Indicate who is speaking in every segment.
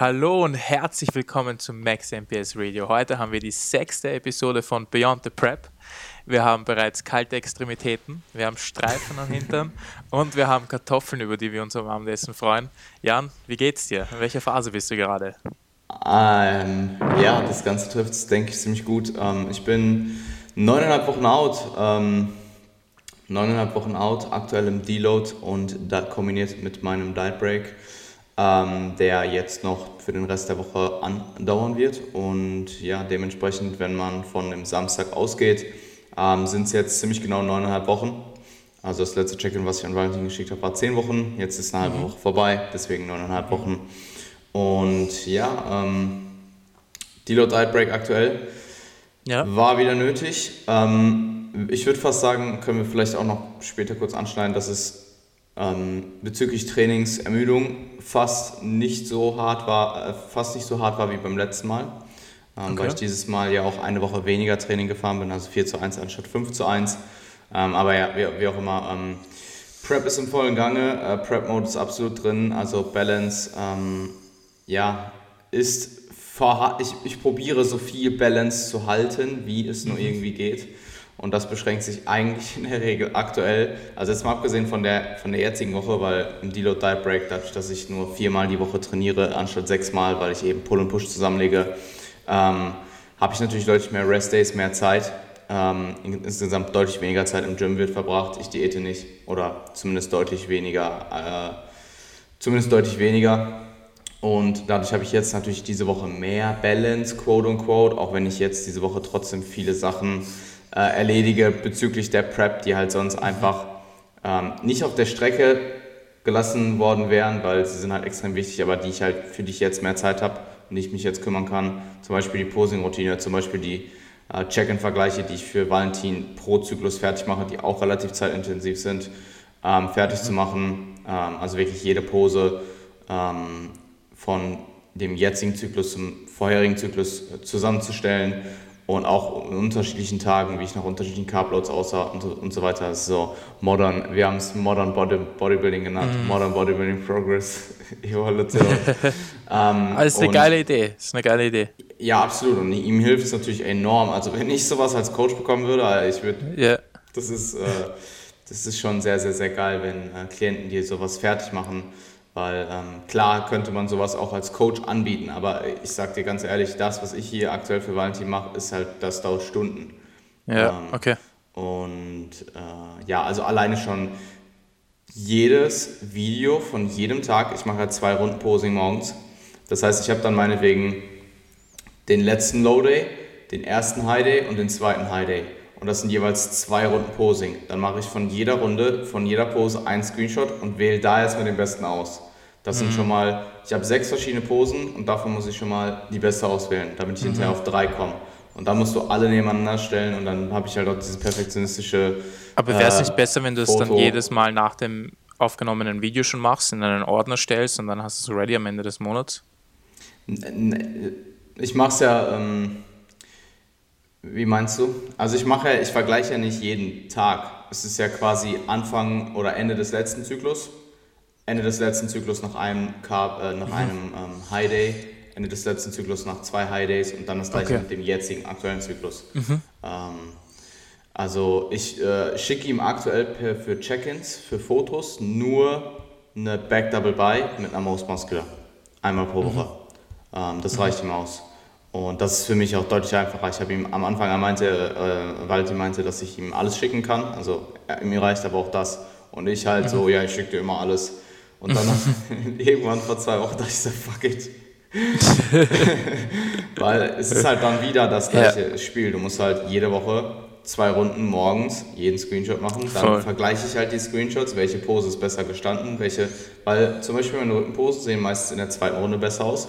Speaker 1: Hallo und herzlich willkommen zum Max MPS Radio. Heute haben wir die sechste Episode von Beyond the Prep. Wir haben bereits kalte Extremitäten, wir haben Streifen am Hintern und wir haben Kartoffeln, über die wir uns am Abendessen freuen. Jan, wie geht's dir? In welcher Phase bist du gerade?
Speaker 2: Ähm, ja, das Ganze trifft es, denke ich, ziemlich gut. Ähm, ich bin neuneinhalb Wochen out. Ähm, neuneinhalb Wochen out, aktuell im Deload und da kombiniert mit meinem Diet Break ähm, der jetzt noch für den Rest der Woche andauern wird. Und ja, dementsprechend, wenn man von dem Samstag ausgeht, ähm, sind es jetzt ziemlich genau neuneinhalb Wochen. Also das letzte Check-in, was ich an Valentin geschickt habe, war zehn Wochen. Jetzt ist eine halbe mhm. Woche vorbei, deswegen neuneinhalb Wochen. Und ja, ähm, Deload Break aktuell ja. war wieder nötig. Ähm, ich würde fast sagen, können wir vielleicht auch noch später kurz anschneiden, dass es ähm, bezüglich Trainingsermüdung fast nicht so hart war, äh, fast nicht so hart war wie beim letzten Mal. Ähm, okay. Weil ich dieses Mal ja auch eine Woche weniger Training gefahren bin, also 4 zu 1 anstatt 5 zu 1. Ähm, aber ja, wie, wie auch immer, ähm, Prep ist im vollen Gange, äh, Prep-Mode ist absolut drin, also Balance, ähm, ja, ist ich, ich probiere so viel Balance zu halten, wie es nur mhm. irgendwie geht. Und das beschränkt sich eigentlich in der Regel aktuell, also jetzt mal abgesehen von der, von der jetzigen Woche, weil im Deload Diet Break, dadurch, dass ich nur viermal die Woche trainiere, anstatt sechsmal, weil ich eben Pull und Push zusammenlege, ähm, habe ich natürlich deutlich mehr Rest Days, mehr Zeit. Ähm, insgesamt deutlich weniger Zeit im Gym wird verbracht. Ich diete nicht oder zumindest deutlich weniger. Äh, zumindest deutlich weniger. Und dadurch habe ich jetzt natürlich diese Woche mehr Balance, quote unquote, auch wenn ich jetzt diese Woche trotzdem viele Sachen äh, erledige bezüglich der Prep, die halt sonst einfach ähm, nicht auf der Strecke gelassen worden wären, weil sie sind halt extrem wichtig, aber die ich halt, für die ich jetzt mehr Zeit habe und ich mich jetzt kümmern kann. Zum Beispiel die Posing-Routine, zum Beispiel die äh, Check-in-Vergleiche, die ich für Valentin pro Zyklus fertig mache, die auch relativ zeitintensiv sind, ähm, fertig zu machen. Ähm, also wirklich jede Pose ähm, von dem jetzigen Zyklus zum vorherigen Zyklus äh, zusammenzustellen und auch in unterschiedlichen Tagen, wie ich nach unterschiedlichen Carbloads aussah und, und so weiter. Ist so modern, wir haben es Modern Body, Bodybuilding genannt, mm. Modern Bodybuilding Progress Evolution.
Speaker 1: ähm, also ist eine geile Idee, ist eine geile Idee.
Speaker 2: Ja, absolut und ihm hilft es natürlich enorm. Also wenn ich sowas als Coach bekommen würde, ich würde, yeah. das ist, äh, das ist schon sehr, sehr, sehr geil, wenn äh, Klienten dir sowas fertig machen weil ähm, klar könnte man sowas auch als Coach anbieten, aber ich sag dir ganz ehrlich, das, was ich hier aktuell für Valentin mache, ist halt, das dauert Stunden.
Speaker 1: Ja, ähm, okay.
Speaker 2: Und äh, ja, also alleine schon jedes Video von jedem Tag, ich mache halt zwei Runden Posing morgens. Das heißt, ich habe dann meinetwegen den letzten Low Day, den ersten High Day und den zweiten High Day. Und das sind jeweils zwei Runden Posing. Dann mache ich von jeder Runde, von jeder Pose einen Screenshot und wähle da erstmal den besten aus. Das mhm. sind schon mal, ich habe sechs verschiedene Posen und davon muss ich schon mal die beste auswählen, damit ich mhm. hinterher auf drei komme. Und dann musst du alle nebeneinander stellen und dann habe ich halt auch dieses perfektionistische.
Speaker 1: Aber wäre es äh, nicht besser, wenn du es dann jedes Mal nach dem aufgenommenen Video schon machst, in einen Ordner stellst und dann hast du es ready am Ende des Monats?
Speaker 2: Ich mache es ja. Ähm, wie meinst du? Also ich mache, ich vergleiche ja nicht jeden Tag. Es ist ja quasi Anfang oder Ende des letzten Zyklus. Ende des letzten Zyklus nach einem, Carb, äh, nach mhm. einem ähm, High Day, Ende des letzten Zyklus nach zwei High Days und dann das gleiche okay. mit dem jetzigen aktuellen Zyklus. Mhm. Ähm, also ich äh, schicke ihm aktuell per, für Check-ins, für Fotos nur eine Back Double By mit einer Most Muscular. Einmal pro Woche. Mhm. Ähm, das reicht ihm aus. Und das ist für mich auch deutlich einfacher. Ich habe ihm am Anfang, er meinte, äh, Valentin meinte, dass ich ihm alles schicken kann. Also er, mir reicht aber auch das. Und ich halt mhm. so, ja, ich schicke dir immer alles. Und dann irgendwann vor zwei Wochen dachte ich so, fuck it. Weil es ist halt dann wieder das gleiche ja. Spiel. Du musst halt jede Woche zwei Runden morgens jeden Screenshot machen. Dann Voll. vergleiche ich halt die Screenshots, welche Pose ist besser gestanden, welche, weil zum Beispiel meine Rückenposen sehen meistens in der zweiten Runde besser aus.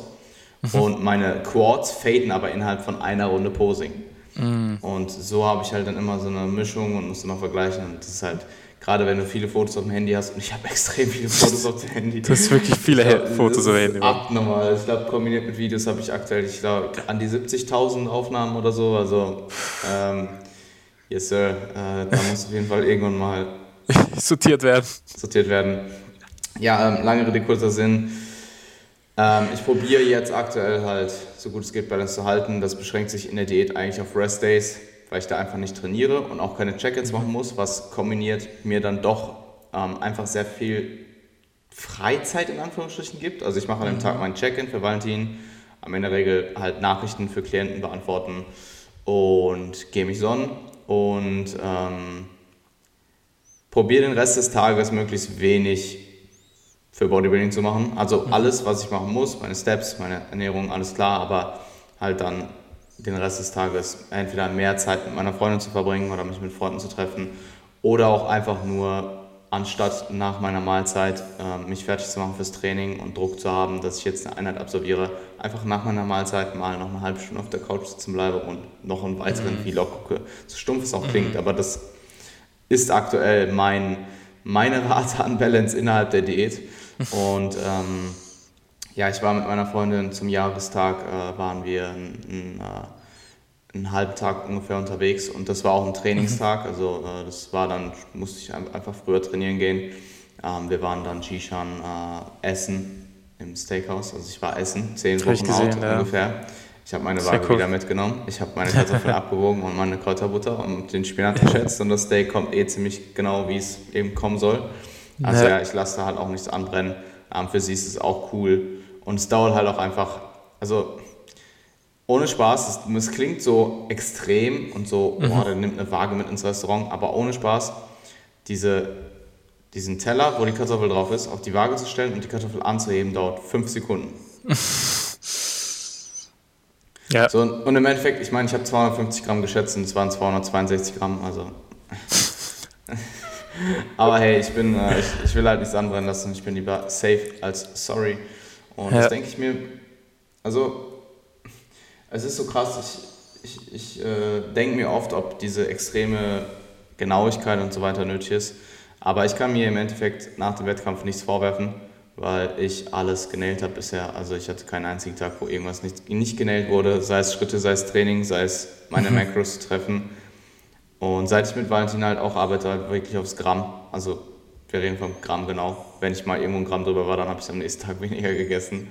Speaker 2: Und meine Quads faden aber innerhalb von einer Runde Posing. Mhm. Und so habe ich halt dann immer so eine Mischung und muss immer vergleichen. Und das ist halt, gerade wenn du viele Fotos auf dem Handy hast, und ich habe extrem viele Fotos auf dem Handy.
Speaker 1: Das ist wirklich viele glaub, Fotos auf dem Handy.
Speaker 2: Abnormal. Ich glaube, kombiniert mit Videos habe ich aktuell, ich glaube, an die 70.000 Aufnahmen oder so. Also, ähm, yes, Sir. Äh, da muss auf jeden Fall irgendwann mal
Speaker 1: sortiert werden.
Speaker 2: Sortiert werden. Ja, ähm, lange Rede, kurzer Sinn Ähm, ich probiere jetzt aktuell halt, so gut es geht, Balance zu halten. Das beschränkt sich in der Diät eigentlich auf Rest Days, weil ich da einfach nicht trainiere und auch keine Check-ins mhm. machen muss, was kombiniert mir dann doch ähm, einfach sehr viel Freizeit in Anführungsstrichen gibt. Also ich mache an dem mhm. Tag meinen Check-in für Valentin, am Ende der Regel halt Nachrichten für Klienten beantworten und gehe mich sonnen und ähm, probiere den Rest des Tages möglichst wenig für Bodybuilding zu machen. Also mhm. alles, was ich machen muss, meine Steps, meine Ernährung, alles klar, aber halt dann den Rest des Tages entweder mehr Zeit mit meiner Freundin zu verbringen oder mich mit Freunden zu treffen oder auch einfach nur anstatt nach meiner Mahlzeit äh, mich fertig zu machen fürs Training und Druck zu haben, dass ich jetzt eine Einheit absolviere, einfach nach meiner Mahlzeit mal noch eine halbe Stunde auf der Couch sitzen bleibe und noch einen weiteren mhm. Vlog gucke. So stumpf es auch mhm. klingt, aber das ist aktuell mein, meine Rate an Balance innerhalb der Diät. Und ähm, ja, ich war mit meiner Freundin zum Jahrestag, äh, waren wir ein, ein, äh, einen halben Tag ungefähr unterwegs und das war auch ein Trainingstag, mhm. also äh, das war dann, musste ich einfach früher trainieren gehen. Ähm, wir waren dann Shishan äh, essen im Steakhouse, also ich war essen, zehn Wochen gesehen, out ja. ungefähr. Ich habe meine Waage cool. wieder mitgenommen. Ich habe meine Kartoffeln abgewogen und meine Kräuterbutter und den Spinat geschätzt und das Steak kommt eh ziemlich genau, wie es eben kommen soll. Also ja, ich lasse da halt auch nichts anbrennen. Ähm, für sie ist es auch cool. Und es dauert halt auch einfach, also ohne Spaß, es, es klingt so extrem und so, mhm. boah, der nimmt eine Waage mit ins Restaurant, aber ohne Spaß, diese, diesen Teller, wo die Kartoffel drauf ist, auf die Waage zu stellen und die Kartoffel anzuheben, dauert fünf Sekunden. ja. So, und im Endeffekt, ich meine, ich habe 250 Gramm geschätzt und es waren 262 Gramm, also. Aber hey, ich bin, äh, ich, ich, will halt nichts anbrennen lassen. Ich bin lieber safe als sorry. Und ja. das denke ich mir, also es ist so krass, ich, ich, ich äh, denke mir oft, ob diese extreme Genauigkeit und so weiter nötig ist. Aber ich kann mir im Endeffekt nach dem Wettkampf nichts vorwerfen, weil ich alles genäht habe bisher. Also ich hatte keinen einzigen Tag, wo irgendwas nicht, nicht genäht wurde, sei es Schritte, sei es Training, sei es meine mhm. Macros treffen. Und seit ich mit Valentin halt auch arbeite, halt wirklich aufs Gramm. Also wir reden vom Gramm genau. Wenn ich mal irgendwo ein Gramm drüber war, dann habe ich am nächsten Tag weniger gegessen.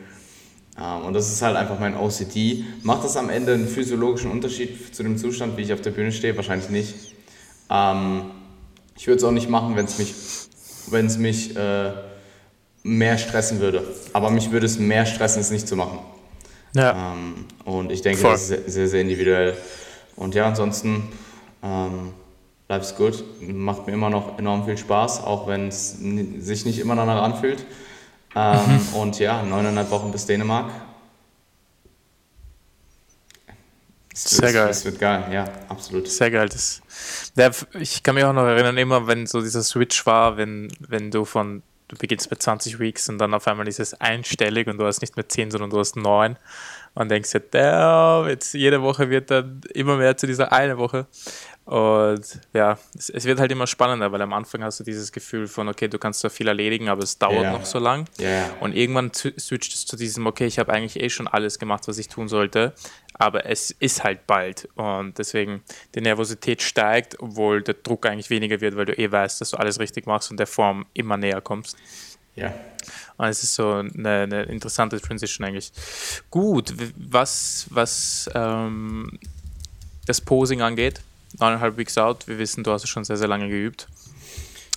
Speaker 2: Ähm, und das ist halt einfach mein OCD. Macht das am Ende einen physiologischen Unterschied zu dem Zustand, wie ich auf der Bühne stehe? Wahrscheinlich nicht. Ähm, ich würde es auch nicht machen, wenn es mich, wenn's mich äh, mehr stressen würde. Aber mich würde es mehr stressen, es nicht zu machen. Ja. Ähm, und ich denke, Voll. das ist sehr, sehr individuell. Und ja, ansonsten ähm, Life's good, macht mir immer noch enorm viel Spaß, auch wenn es sich nicht immer danach anfühlt. Ähm, mhm. Und ja, neuneinhalb Wochen bis Dänemark.
Speaker 1: Sehr wird, geil.
Speaker 2: Das wird geil, ja, absolut.
Speaker 1: Sehr geil. Das, der, ich kann mich auch noch erinnern, immer wenn so dieser Switch war, wenn, wenn du von, du beginnst mit 20 Weeks und dann auf einmal ist es einstellig und du hast nicht mehr 10, sondern du hast 9 und denkst dir, damn, jetzt jede Woche wird dann immer mehr zu dieser eine Woche. Und ja, es, es, wird halt immer spannender, weil am Anfang hast du dieses Gefühl von, okay, du kannst zwar viel erledigen, aber es dauert yeah. noch so lang.
Speaker 2: Yeah.
Speaker 1: Und irgendwann switcht es zu diesem, okay, ich habe eigentlich eh schon alles gemacht, was ich tun sollte, aber es ist halt bald. Und deswegen die Nervosität steigt, obwohl der Druck eigentlich weniger wird, weil du eh weißt, dass du alles richtig machst und der Form immer näher kommst.
Speaker 2: Ja.
Speaker 1: Und es ist so eine, eine interessante Transition eigentlich. Gut, was, was ähm, das Posing angeht, neuneinhalb Weeks out. Wir wissen, du hast es schon sehr, sehr lange geübt.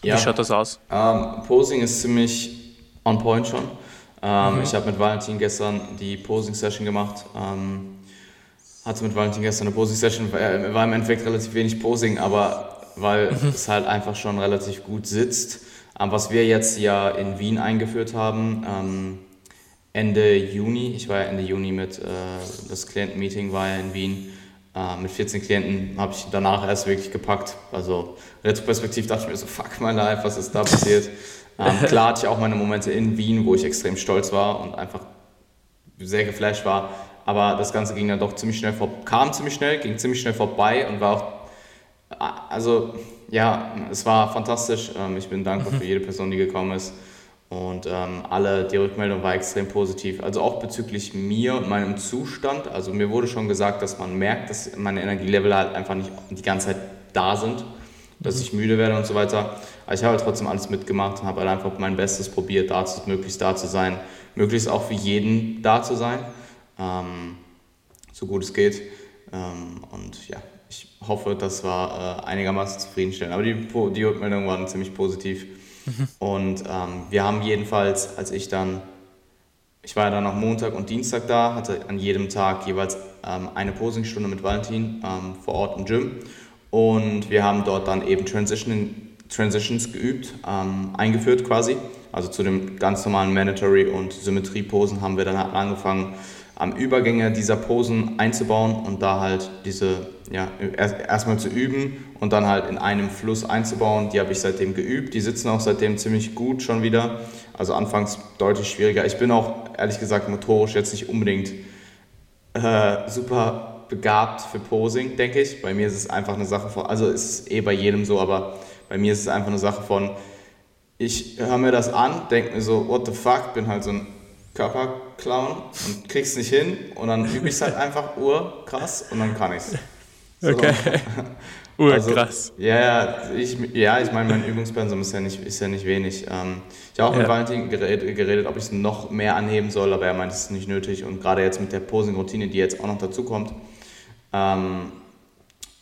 Speaker 1: Ja. Wie schaut das aus?
Speaker 2: Ähm, Posing ist ziemlich on point schon. Ähm, mhm. Ich habe mit Valentin gestern die Posing-Session gemacht. Ähm, hatte mit Valentin gestern eine Posing-Session. War im Endeffekt relativ wenig Posing, aber weil mhm. es halt einfach schon relativ gut sitzt. Was wir jetzt ja in Wien eingeführt haben, Ende Juni, ich war ja Ende Juni mit, äh, das Klientenmeeting war ja in Wien, äh, mit 14 Klienten habe ich danach erst wirklich gepackt. Also retroperspektiv dachte ich mir so, fuck my life, was ist da passiert? ähm, klar hatte ich auch meine Momente in Wien, wo ich extrem stolz war und einfach sehr geflasht war. Aber das Ganze ging dann doch ziemlich schnell vor, kam ziemlich schnell, ging ziemlich schnell vorbei und war auch, also ja, es war fantastisch. Ähm, ich bin dankbar mhm. für jede Person, die gekommen ist. Und ähm, alle, die Rückmeldung war extrem positiv. Also auch bezüglich mir und meinem Zustand. Also mir wurde schon gesagt, dass man merkt, dass meine Energielevel halt einfach nicht die ganze Zeit da sind. dass ich müde werde und so weiter. Aber ich habe halt trotzdem alles mitgemacht und habe halt einfach mein Bestes probiert, da zu, möglichst da zu sein, möglichst auch für jeden da zu sein, ähm, so gut es geht. Ähm, und ja, ich hoffe, das war äh, einigermaßen zufriedenstellend. Aber die, die Rückmeldungen waren ziemlich positiv. Und ähm, wir haben jedenfalls, als ich dann, ich war ja dann noch Montag und Dienstag da, hatte an jedem Tag jeweils ähm, eine Posingstunde mit Valentin ähm, vor Ort im Gym. Und wir haben dort dann eben Transition, Transitions geübt, ähm, eingeführt quasi. Also zu den ganz normalen Mandatory- und Symmetrieposen haben wir dann halt angefangen, am Übergänge dieser Posen einzubauen und da halt diese, ja, erstmal zu üben und dann halt in einem Fluss einzubauen. Die habe ich seitdem geübt. Die sitzen auch seitdem ziemlich gut schon wieder. Also anfangs deutlich schwieriger. Ich bin auch ehrlich gesagt motorisch jetzt nicht unbedingt äh, super begabt für Posing, denke ich. Bei mir ist es einfach eine Sache von, also ist es eh bei jedem so, aber bei mir ist es einfach eine Sache von, ich höre mir das an, denke mir so, what the fuck, bin halt so ein Körperclown und krieg's nicht hin und dann übe ich es halt einfach urkrass und dann kann ich's. So.
Speaker 1: Okay. Urkrass.
Speaker 2: Also, ja, ich, ja, ich meine, mein Übungspensum ist ja nicht, ist ja nicht wenig. Ähm, ich habe auch ja. mit Valentin geredet, geredet ob ich es noch mehr anheben soll, aber er meint, es ist nicht nötig. Und gerade jetzt mit der Posing-Routine, die jetzt auch noch dazu kommt, ähm,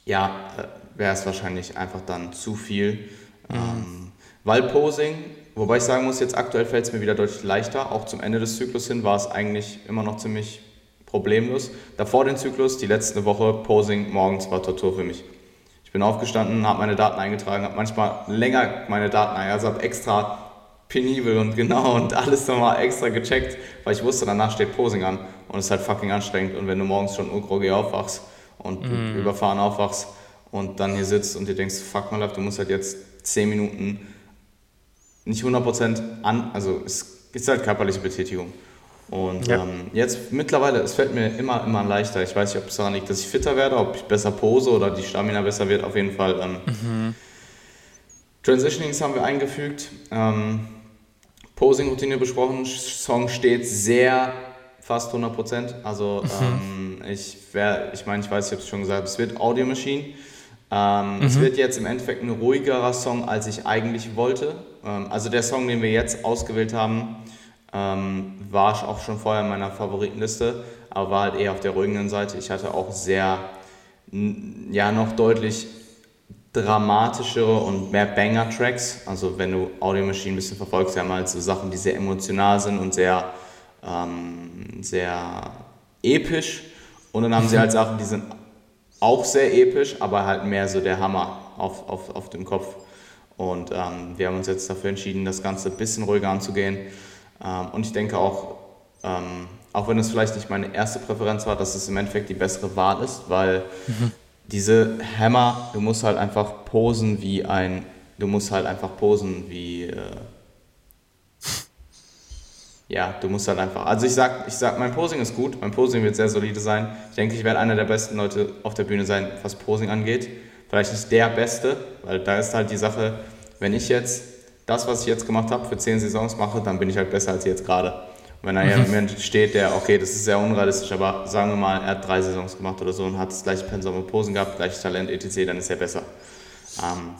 Speaker 2: ja, äh, wäre es wahrscheinlich einfach dann zu viel. Mhm. Ähm, weil Posing, wobei ich sagen muss, jetzt aktuell fällt es mir wieder deutlich leichter. Auch zum Ende des Zyklus hin war es eigentlich immer noch ziemlich problemlos. Davor den Zyklus, die letzte Woche, Posing morgens war Tortur für mich. Ich bin aufgestanden, habe meine Daten eingetragen, habe manchmal länger meine Daten eingetragen, also habe extra penibel und genau und alles nochmal extra gecheckt, weil ich wusste, danach steht Posing an und es ist halt fucking anstrengend. Und wenn du morgens schon urgroggy aufwachst, und mm. überfahren aufwachst und dann hier sitzt und dir denkst, fuck mal ab, du musst halt jetzt 10 Minuten nicht 100% an, also es ist halt körperliche Betätigung. Und ja. ähm, jetzt mittlerweile, es fällt mir immer, immer leichter. Ich weiß nicht, ob es daran liegt, dass ich fitter werde, ob ich besser pose oder die Stamina besser wird. Auf jeden Fall. Ähm, mhm. Transitionings haben wir eingefügt. Ähm, Posing-Routine besprochen. Song steht sehr fast 100 Prozent. Also mhm. ähm, ich wär, ich meine, ich weiß, ich habe es schon gesagt, es wird Audio Machine. Ähm, mhm. Es wird jetzt im Endeffekt ein ruhigerer Song, als ich eigentlich wollte. Ähm, also der Song, den wir jetzt ausgewählt haben, ähm, war auch schon vorher in meiner Favoritenliste, aber war halt eher auf der ruhigeren Seite. Ich hatte auch sehr, ja, noch deutlich dramatischere und mehr Banger-Tracks. Also wenn du Audio Machine ein bisschen verfolgst, ja mal so Sachen, die sehr emotional sind und sehr ähm, sehr episch. Und dann haben sie halt Sachen, die sind auch sehr episch, aber halt mehr so der Hammer auf, auf, auf dem Kopf. Und ähm, wir haben uns jetzt dafür entschieden, das Ganze ein bisschen ruhiger anzugehen. Ähm, und ich denke auch, ähm, auch wenn es vielleicht nicht meine erste Präferenz war, dass es im Endeffekt die bessere Wahl ist, weil mhm. diese Hammer, du musst halt einfach posen wie ein, du musst halt einfach posen wie, äh, ja, du musst halt einfach. Also ich sag, ich sag, mein Posing ist gut, mein Posing wird sehr solide sein. Ich denke, ich werde einer der besten Leute auf der Bühne sein, was Posing angeht. Vielleicht nicht der Beste, weil da ist halt die Sache, wenn ich jetzt das, was ich jetzt gemacht habe, für zehn Saisons mache, dann bin ich halt besser als jetzt gerade. Und wenn da mhm. jemand steht, der, okay, das ist sehr unrealistisch, aber sagen wir mal, er hat drei Saisons gemacht oder so und hat das gleiche Pensum mit Posen gehabt, gleiches Talent, etc., dann ist er besser. Ähm,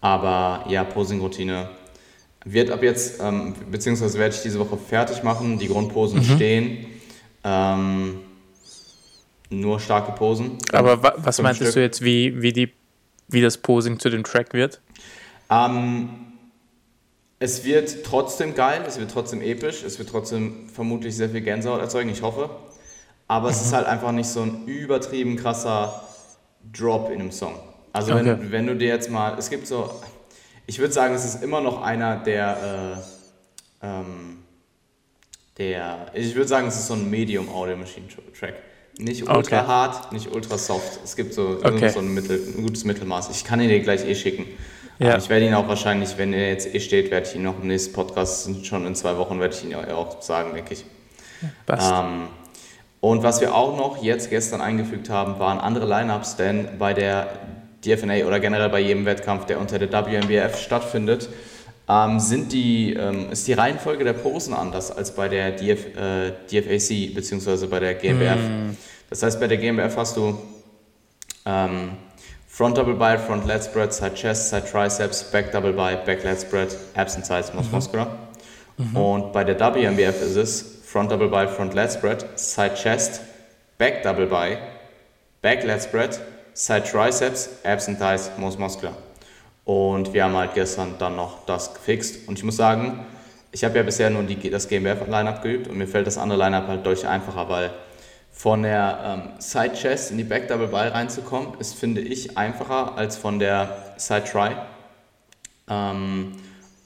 Speaker 2: aber ja, Posing-Routine wird ab jetzt, ähm, beziehungsweise werde ich diese Woche fertig machen. Die Grundposen mhm. stehen. Ähm, nur starke Posen.
Speaker 1: Aber wa was meintest Stück. du jetzt, wie, wie, die, wie das Posing zu dem Track wird?
Speaker 2: Ähm, es wird trotzdem geil, es wird trotzdem episch, es wird trotzdem vermutlich sehr viel Gänsehaut erzeugen, ich hoffe. Aber mhm. es ist halt einfach nicht so ein übertrieben krasser Drop in einem Song. Also okay. wenn, wenn du dir jetzt mal, es gibt so, ich würde sagen, es ist immer noch einer der, äh, ähm, der, ich würde sagen, es ist so ein Medium Audio Machine Track. Nicht ultra okay. hart, nicht ultra soft. Es gibt so, okay. so ein, Mittel, ein gutes Mittelmaß. Ich kann ihn dir gleich eh schicken. Ja. ich werde ihn auch wahrscheinlich, wenn er jetzt eh steht, werde ich ihn noch im nächsten Podcast, schon in zwei Wochen, werde ich ihn auch sagen, denke ich. Ähm, und was wir auch noch jetzt gestern eingefügt haben, waren andere Lineups, denn bei der DFNA oder generell bei jedem Wettkampf, der unter der WNBF stattfindet, ähm, sind die, ähm, ist die Reihenfolge der Posen anders als bei der DF, äh, DFAC bzw. bei der GmbF. Mm. Das heißt, bei der GmbF hast du ähm, Front Double By, Front Lat Spread, Side Chest, Side Triceps, Back Double By, Back Lat Spread, Abs and Sides, Most Muscular. Und bei der WMBF ist es Front Double By, Front Lat Spread, Side Chest, Back Double By, Back Lat Spread, Side Triceps, Abs and Thighs, Most Muscular. Und wir haben halt gestern dann noch das gefixt. Und ich muss sagen, ich habe ja bisher nur die, das GmbF-Line-Up geübt und mir fällt das andere Line-Up halt deutlich einfacher, weil von der ähm, Side Chest in die Back Double By reinzukommen, ist, finde ich, einfacher als von der Side Try. Ähm,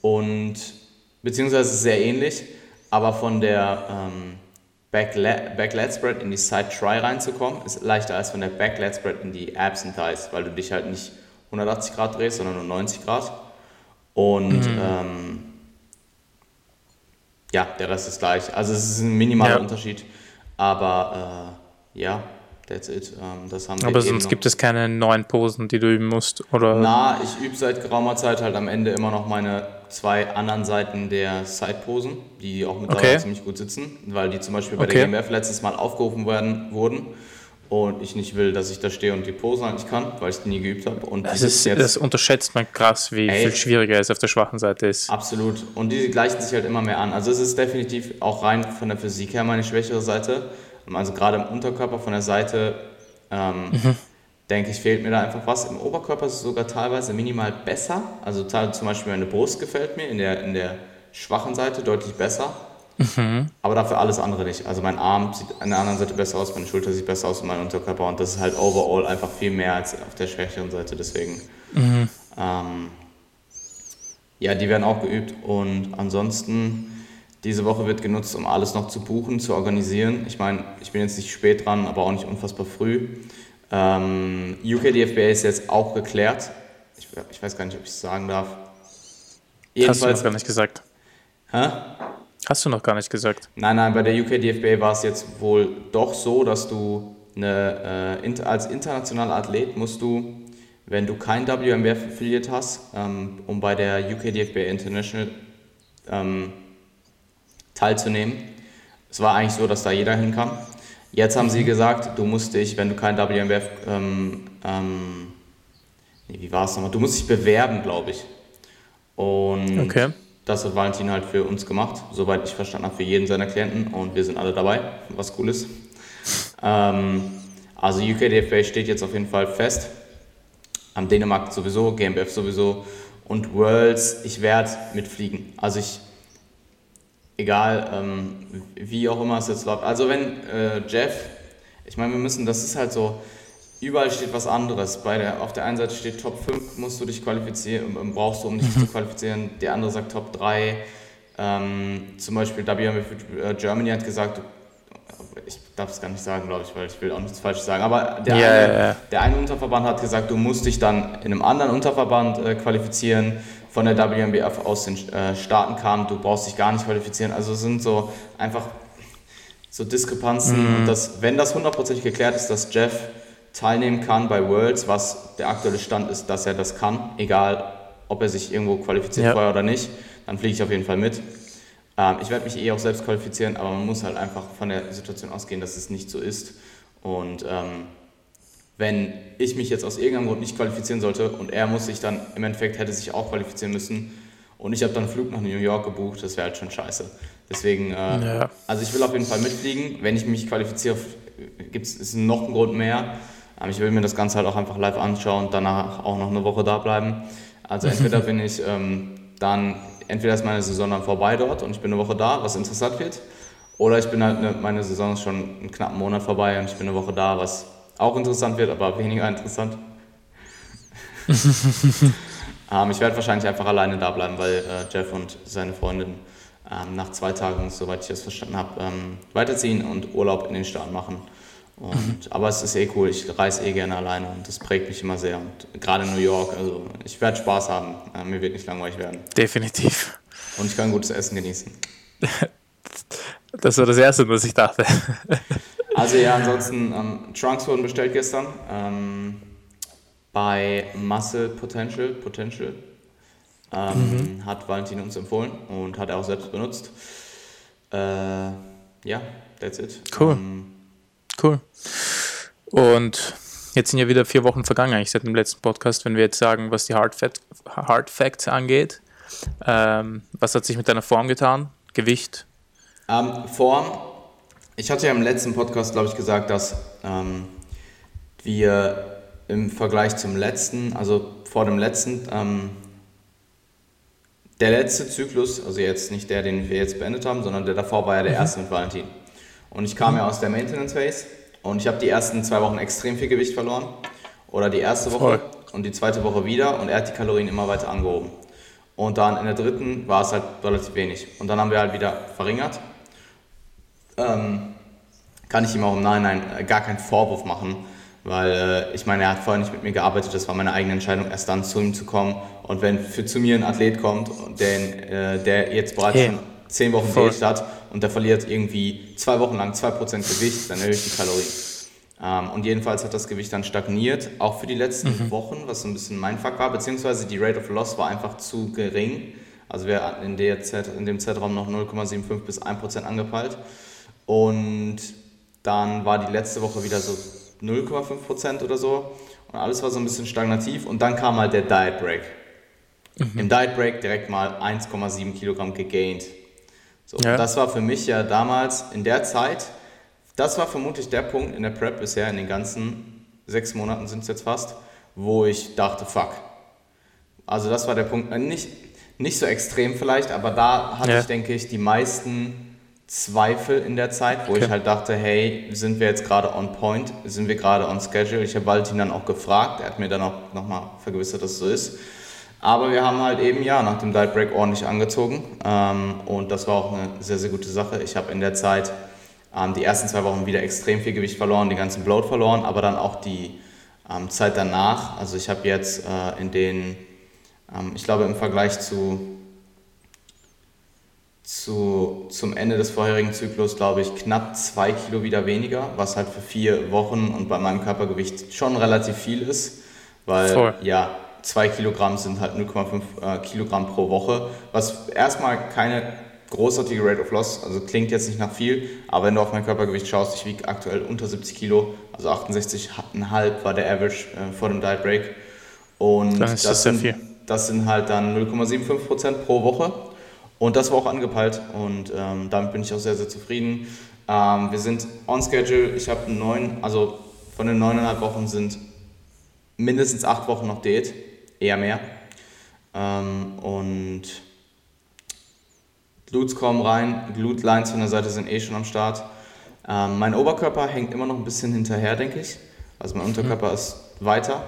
Speaker 2: und beziehungsweise sehr ähnlich, aber von der ähm, Back, Back Lat Spread in die Side Try reinzukommen, ist leichter als von der Back Lat Spread in die Abs and Thighs, weil du dich halt nicht 180 Grad drehst, sondern nur 90 Grad. Und mhm. ähm, ja, der Rest ist gleich. Also es ist ein minimaler ja. Unterschied, aber äh, ja, that's it. Ähm, das haben wir
Speaker 1: aber sonst gibt es keine neuen Posen, die du üben musst, oder?
Speaker 2: Na, ich übe seit geraumer Zeit halt am Ende immer noch meine zwei anderen Seiten der Side-Posen, die auch mittlerweile okay. ziemlich gut sitzen, weil die zum Beispiel bei okay. der GMF letztes Mal aufgerufen werden, wurden und ich nicht will, dass ich da stehe und die Pose eigentlich kann, weil ich die nie geübt habe. Und
Speaker 1: das, ist, jetzt, das unterschätzt man krass, wie ey, viel schwieriger es auf der schwachen Seite ist.
Speaker 2: Absolut. Und die gleichen sich halt immer mehr an. Also es ist definitiv auch rein von der Physik her meine schwächere Seite. Also gerade im Unterkörper von der Seite ähm, mhm. Denke ich, fehlt mir da einfach was. Im Oberkörper ist es sogar teilweise minimal besser. Also zum Beispiel meine Brust gefällt mir in der, in der schwachen Seite deutlich besser. Mhm. Aber dafür alles andere nicht. Also mein Arm sieht an der anderen Seite besser aus, meine Schulter sieht besser aus und mein Unterkörper. Und das ist halt overall einfach viel mehr als auf der schwächeren Seite. Deswegen, mhm. ähm, ja, die werden auch geübt. Und ansonsten, diese Woche wird genutzt, um alles noch zu buchen, zu organisieren. Ich meine, ich bin jetzt nicht spät dran, aber auch nicht unfassbar früh. Ähm, UKDFBA ist jetzt auch geklärt. Ich, ich weiß gar nicht, ob ich es sagen darf.
Speaker 1: Jedenfalls, Hast du noch gar nicht gesagt. Hä? Hast du noch gar nicht gesagt.
Speaker 2: Nein, nein, bei der UK DFBA war es jetzt wohl doch so, dass du eine, äh, als internationaler Athlet musst du, wenn du kein WMBF-Affiliate hast, ähm, um bei der UK DFBA International ähm, teilzunehmen. Es war eigentlich so, dass da jeder hin kann. Jetzt haben sie gesagt, du musst dich, wenn du kein WMBF, ähm, ähm, nee, wie war es nochmal, du musst dich bewerben, glaube ich. Und okay das hat Valentin halt für uns gemacht, soweit ich verstanden habe, für jeden seiner Klienten und wir sind alle dabei, was cool ist. Ähm, also UKDFA steht jetzt auf jeden Fall fest. Am Dänemark sowieso, GmbF sowieso und Worlds, ich werde mitfliegen. Also ich, egal ähm, wie auch immer es jetzt läuft. Also wenn äh, Jeff, ich meine, wir müssen, das ist halt so, überall steht was anderes. Bei der, auf der einen Seite steht Top 5, musst du dich qualifizieren, ähm, brauchst du, um dich zu qualifizieren. Der andere sagt Top 3. Ähm, zum Beispiel WMW äh, Germany hat gesagt, ich darf es gar nicht sagen, glaube ich, weil ich will auch nichts Falsches sagen, aber der, yeah, eine, yeah. der eine Unterverband hat gesagt, du musst dich dann in einem anderen Unterverband äh, qualifizieren. Von der WMBF aus den äh, Staaten kam, du brauchst dich gar nicht qualifizieren. Also es sind so einfach so Diskrepanzen. Mm. Und das, wenn das hundertprozentig geklärt ist, dass Jeff teilnehmen kann bei Worlds, was der aktuelle Stand ist, dass er das kann, egal ob er sich irgendwo qualifiziert ja. vorher oder nicht, dann fliege ich auf jeden Fall mit. Ähm, ich werde mich eh auch selbst qualifizieren, aber man muss halt einfach von der Situation ausgehen, dass es nicht so ist. Und ähm, wenn ich mich jetzt aus irgendeinem Grund nicht qualifizieren sollte und er muss sich dann im Endeffekt hätte sich auch qualifizieren müssen und ich habe dann einen Flug nach New York gebucht, das wäre halt schon scheiße. Deswegen, äh, ja. also ich will auf jeden Fall mitfliegen. Wenn ich mich qualifiziere, gibt es noch einen Grund mehr. Ähm, ich will mir das Ganze halt auch einfach live anschauen und danach auch noch eine Woche da bleiben. Also entweder bin ich ähm, dann, entweder ist meine Saison dann vorbei dort und ich bin eine Woche da, was interessant wird, oder ich bin halt, eine, meine Saison ist schon einen knappen Monat vorbei und ich bin eine Woche da, was auch interessant wird, aber weniger interessant. ähm, ich werde wahrscheinlich einfach alleine da bleiben, weil äh, Jeff und seine Freundin ähm, nach zwei Tagen, soweit ich das verstanden habe, ähm, weiterziehen und Urlaub in den Staaten machen. Und, mhm. Aber es ist eh cool, ich reise eh gerne alleine und das prägt mich immer sehr. Und gerade in New York, also ich werde Spaß haben, äh, mir wird nicht langweilig werden.
Speaker 1: Definitiv.
Speaker 2: Und ich kann gutes Essen genießen.
Speaker 1: Das war das Erste, was ich dachte.
Speaker 2: Also ja, ansonsten, ähm, Trunks wurden bestellt gestern ähm, bei Muscle Potential. Potential ähm, mhm. Hat Valentin uns empfohlen und hat er auch selbst benutzt. Äh, ja, that's it.
Speaker 1: Cool. Ähm, Cool. Und Jetzt sind ja wieder vier Wochen vergangen, eigentlich seit dem letzten Podcast, wenn wir jetzt sagen, was die Hard, Fat, Hard Facts angeht. Ähm, was hat sich mit deiner Form getan? Gewicht?
Speaker 2: Ähm, Form, ich hatte ja im letzten Podcast, glaube ich, gesagt, dass ähm, wir im Vergleich zum letzten, also vor dem letzten, ähm, der letzte Zyklus, also jetzt nicht der, den wir jetzt beendet haben, sondern der davor war ja der mhm. erste mit Valentin. Und ich kam ja aus der Maintenance Phase und ich habe die ersten zwei Wochen extrem viel Gewicht verloren. Oder die erste Woche Voll. und die zweite Woche wieder und er hat die Kalorien immer weiter angehoben. Und dann in der dritten war es halt relativ wenig. Und dann haben wir halt wieder verringert. Ähm, kann ich ihm auch im Nachhinein gar keinen Vorwurf machen, weil äh, ich meine, er hat vorher nicht mit mir gearbeitet, das war meine eigene Entscheidung, erst dann zu ihm zu kommen. Und wenn für, zu mir ein Athlet kommt, der, äh, der jetzt bereits hey. schon zehn Wochen Diät hat und der verliert irgendwie zwei Wochen lang 2% Gewicht, dann erhöhe ich die Kalorien. Ähm, und jedenfalls hat das Gewicht dann stagniert, auch für die letzten mhm. Wochen, was so ein bisschen mein Fuck war, beziehungsweise die Rate of Loss war einfach zu gering. Also wir hatten in, der Zeit, in dem Zeitraum noch 0,75 bis 1% angepeilt. Und dann war die letzte Woche wieder so 0,5% oder so. Und alles war so ein bisschen stagnativ. Und dann kam halt der Diet Break. Mhm. Im Diet Break direkt mal 1,7 Kilogramm gegained. So, ja. Das war für mich ja damals in der Zeit das war vermutlich der Punkt in der Prep bisher, in den ganzen sechs Monaten sind es jetzt fast, wo ich dachte, fuck. Also das war der Punkt, äh, nicht, nicht so extrem vielleicht, aber da hatte ja. ich, denke ich, die meisten Zweifel in der Zeit, wo okay. ich halt dachte, hey, sind wir jetzt gerade on point, sind wir gerade on schedule? Ich habe Valentin dann auch gefragt, er hat mir dann auch nochmal vergewissert, dass es so ist. Aber wir haben halt eben ja nach dem Diet Break ordentlich angezogen ähm, und das war auch eine sehr, sehr gute Sache. Ich habe in der Zeit ähm, die ersten zwei Wochen wieder extrem viel Gewicht verloren, die ganzen Bloat verloren, aber dann auch die ähm, Zeit danach. Also ich habe jetzt äh, in den, ähm, ich glaube im Vergleich zu, zu, zum Ende des vorherigen Zyklus, glaube ich, knapp zwei Kilo wieder weniger, was halt für vier Wochen und bei meinem Körpergewicht schon relativ viel ist, weil Voll. ja, zwei Kilogramm sind halt 0,5 äh, Kilogramm pro Woche, was erstmal keine großartige Rate of Loss, also klingt jetzt nicht nach viel, aber wenn du auf mein Körpergewicht schaust, ich wiege aktuell unter 70 Kilo, also 68,5 war der Average äh, vor dem Diet Break. Und das, das, sind, viel. das sind halt dann 0,75% pro Woche. Und das war auch angepeilt und ähm, damit bin ich auch sehr, sehr zufrieden. Ähm, wir sind on schedule. Ich habe neun, also von den neuneinhalb Wochen sind mindestens acht Wochen noch Diät, eher mehr. Ähm, und Glutes kommen rein, Glute Lines von der Seite sind eh schon am Start. Ähm, mein Oberkörper hängt immer noch ein bisschen hinterher, denke ich. Also mein Unterkörper mhm. ist weiter.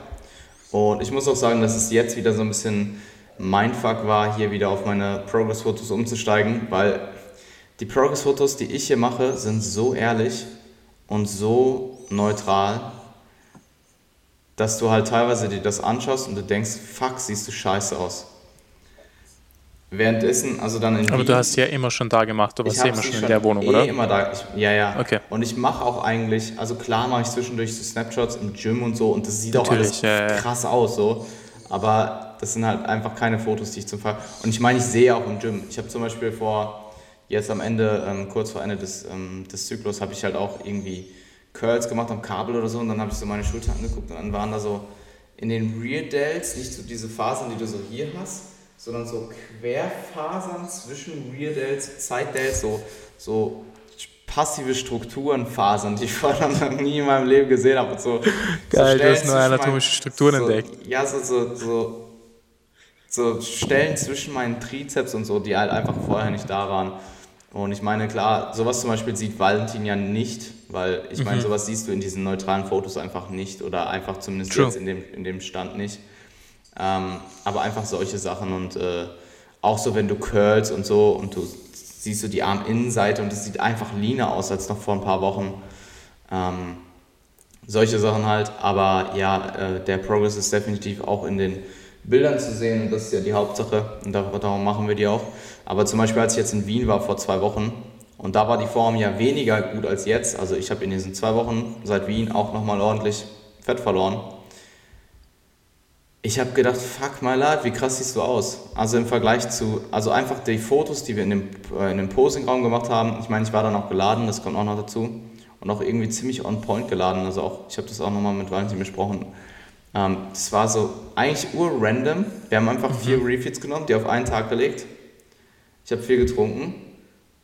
Speaker 2: Und ich muss auch sagen, dass es jetzt wieder so ein bisschen Mindfuck war, hier wieder auf meine Progress-Fotos umzusteigen, weil die Progress-Fotos, die ich hier mache, sind so ehrlich und so neutral, dass du halt teilweise dir das anschaust und du denkst, fuck, siehst du scheiße aus. Währenddessen, also dann in
Speaker 1: Aber Wien, du hast ja immer schon da gemacht, du warst ja immer schon in der Wohnung, eh oder?
Speaker 2: immer da, ich, ja, ja. Okay. Und ich mache auch eigentlich, also klar mache ich zwischendurch so Snapshots im Gym und so und das sieht Natürlich, auch alles ja, krass aus so, aber das sind halt einfach keine Fotos, die ich zum Fall... Und ich meine, ich sehe auch im Gym. Ich habe zum Beispiel vor, jetzt am Ende, ähm, kurz vor Ende des, ähm, des Zyklus, habe ich halt auch irgendwie Curls gemacht am Kabel oder so und dann habe ich so meine Schulter angeguckt und dann waren da so in den Rear Delts nicht so diese Fasern, die du so hier hast, sondern so Querfasern zwischen Rear Delts, Side Delts, so, so passive Strukturenfasern, die ich vorher noch nie in meinem Leben gesehen habe. Und so,
Speaker 1: Geil, so du hast neue anatomische Strukturen
Speaker 2: so,
Speaker 1: entdeckt.
Speaker 2: Ja, so, so, so, so Stellen zwischen meinen Trizeps und so, die halt einfach vorher nicht da waren. Und ich meine, klar, sowas zum Beispiel sieht Valentin ja nicht, weil ich meine, mhm. sowas siehst du in diesen neutralen Fotos einfach nicht oder einfach zumindest True. jetzt in dem, in dem Stand nicht. Ähm, aber einfach solche Sachen und äh, auch so, wenn du curls und so und du siehst du die Arminnenseite und es sieht einfach leaner aus als noch vor ein paar Wochen. Ähm, solche Sachen halt, aber ja, äh, der Progress ist definitiv auch in den Bildern zu sehen und das ist ja die Hauptsache und darum machen wir die auch. Aber zum Beispiel, als ich jetzt in Wien war vor zwei Wochen und da war die Form ja weniger gut als jetzt, also ich habe in diesen zwei Wochen seit Wien auch nochmal ordentlich Fett verloren ich habe gedacht, fuck my life, wie krass siehst du aus? Also im Vergleich zu, also einfach die Fotos, die wir in dem, äh, in dem Posing-Raum gemacht haben, ich meine, ich war dann auch geladen, das kommt auch noch dazu. Und auch irgendwie ziemlich on point geladen. Also auch, ich habe das auch nochmal mit Valentin besprochen. Ähm, das war so eigentlich ur-random. Wir haben einfach mhm. vier Refeeds genommen, die auf einen Tag gelegt. Ich habe viel getrunken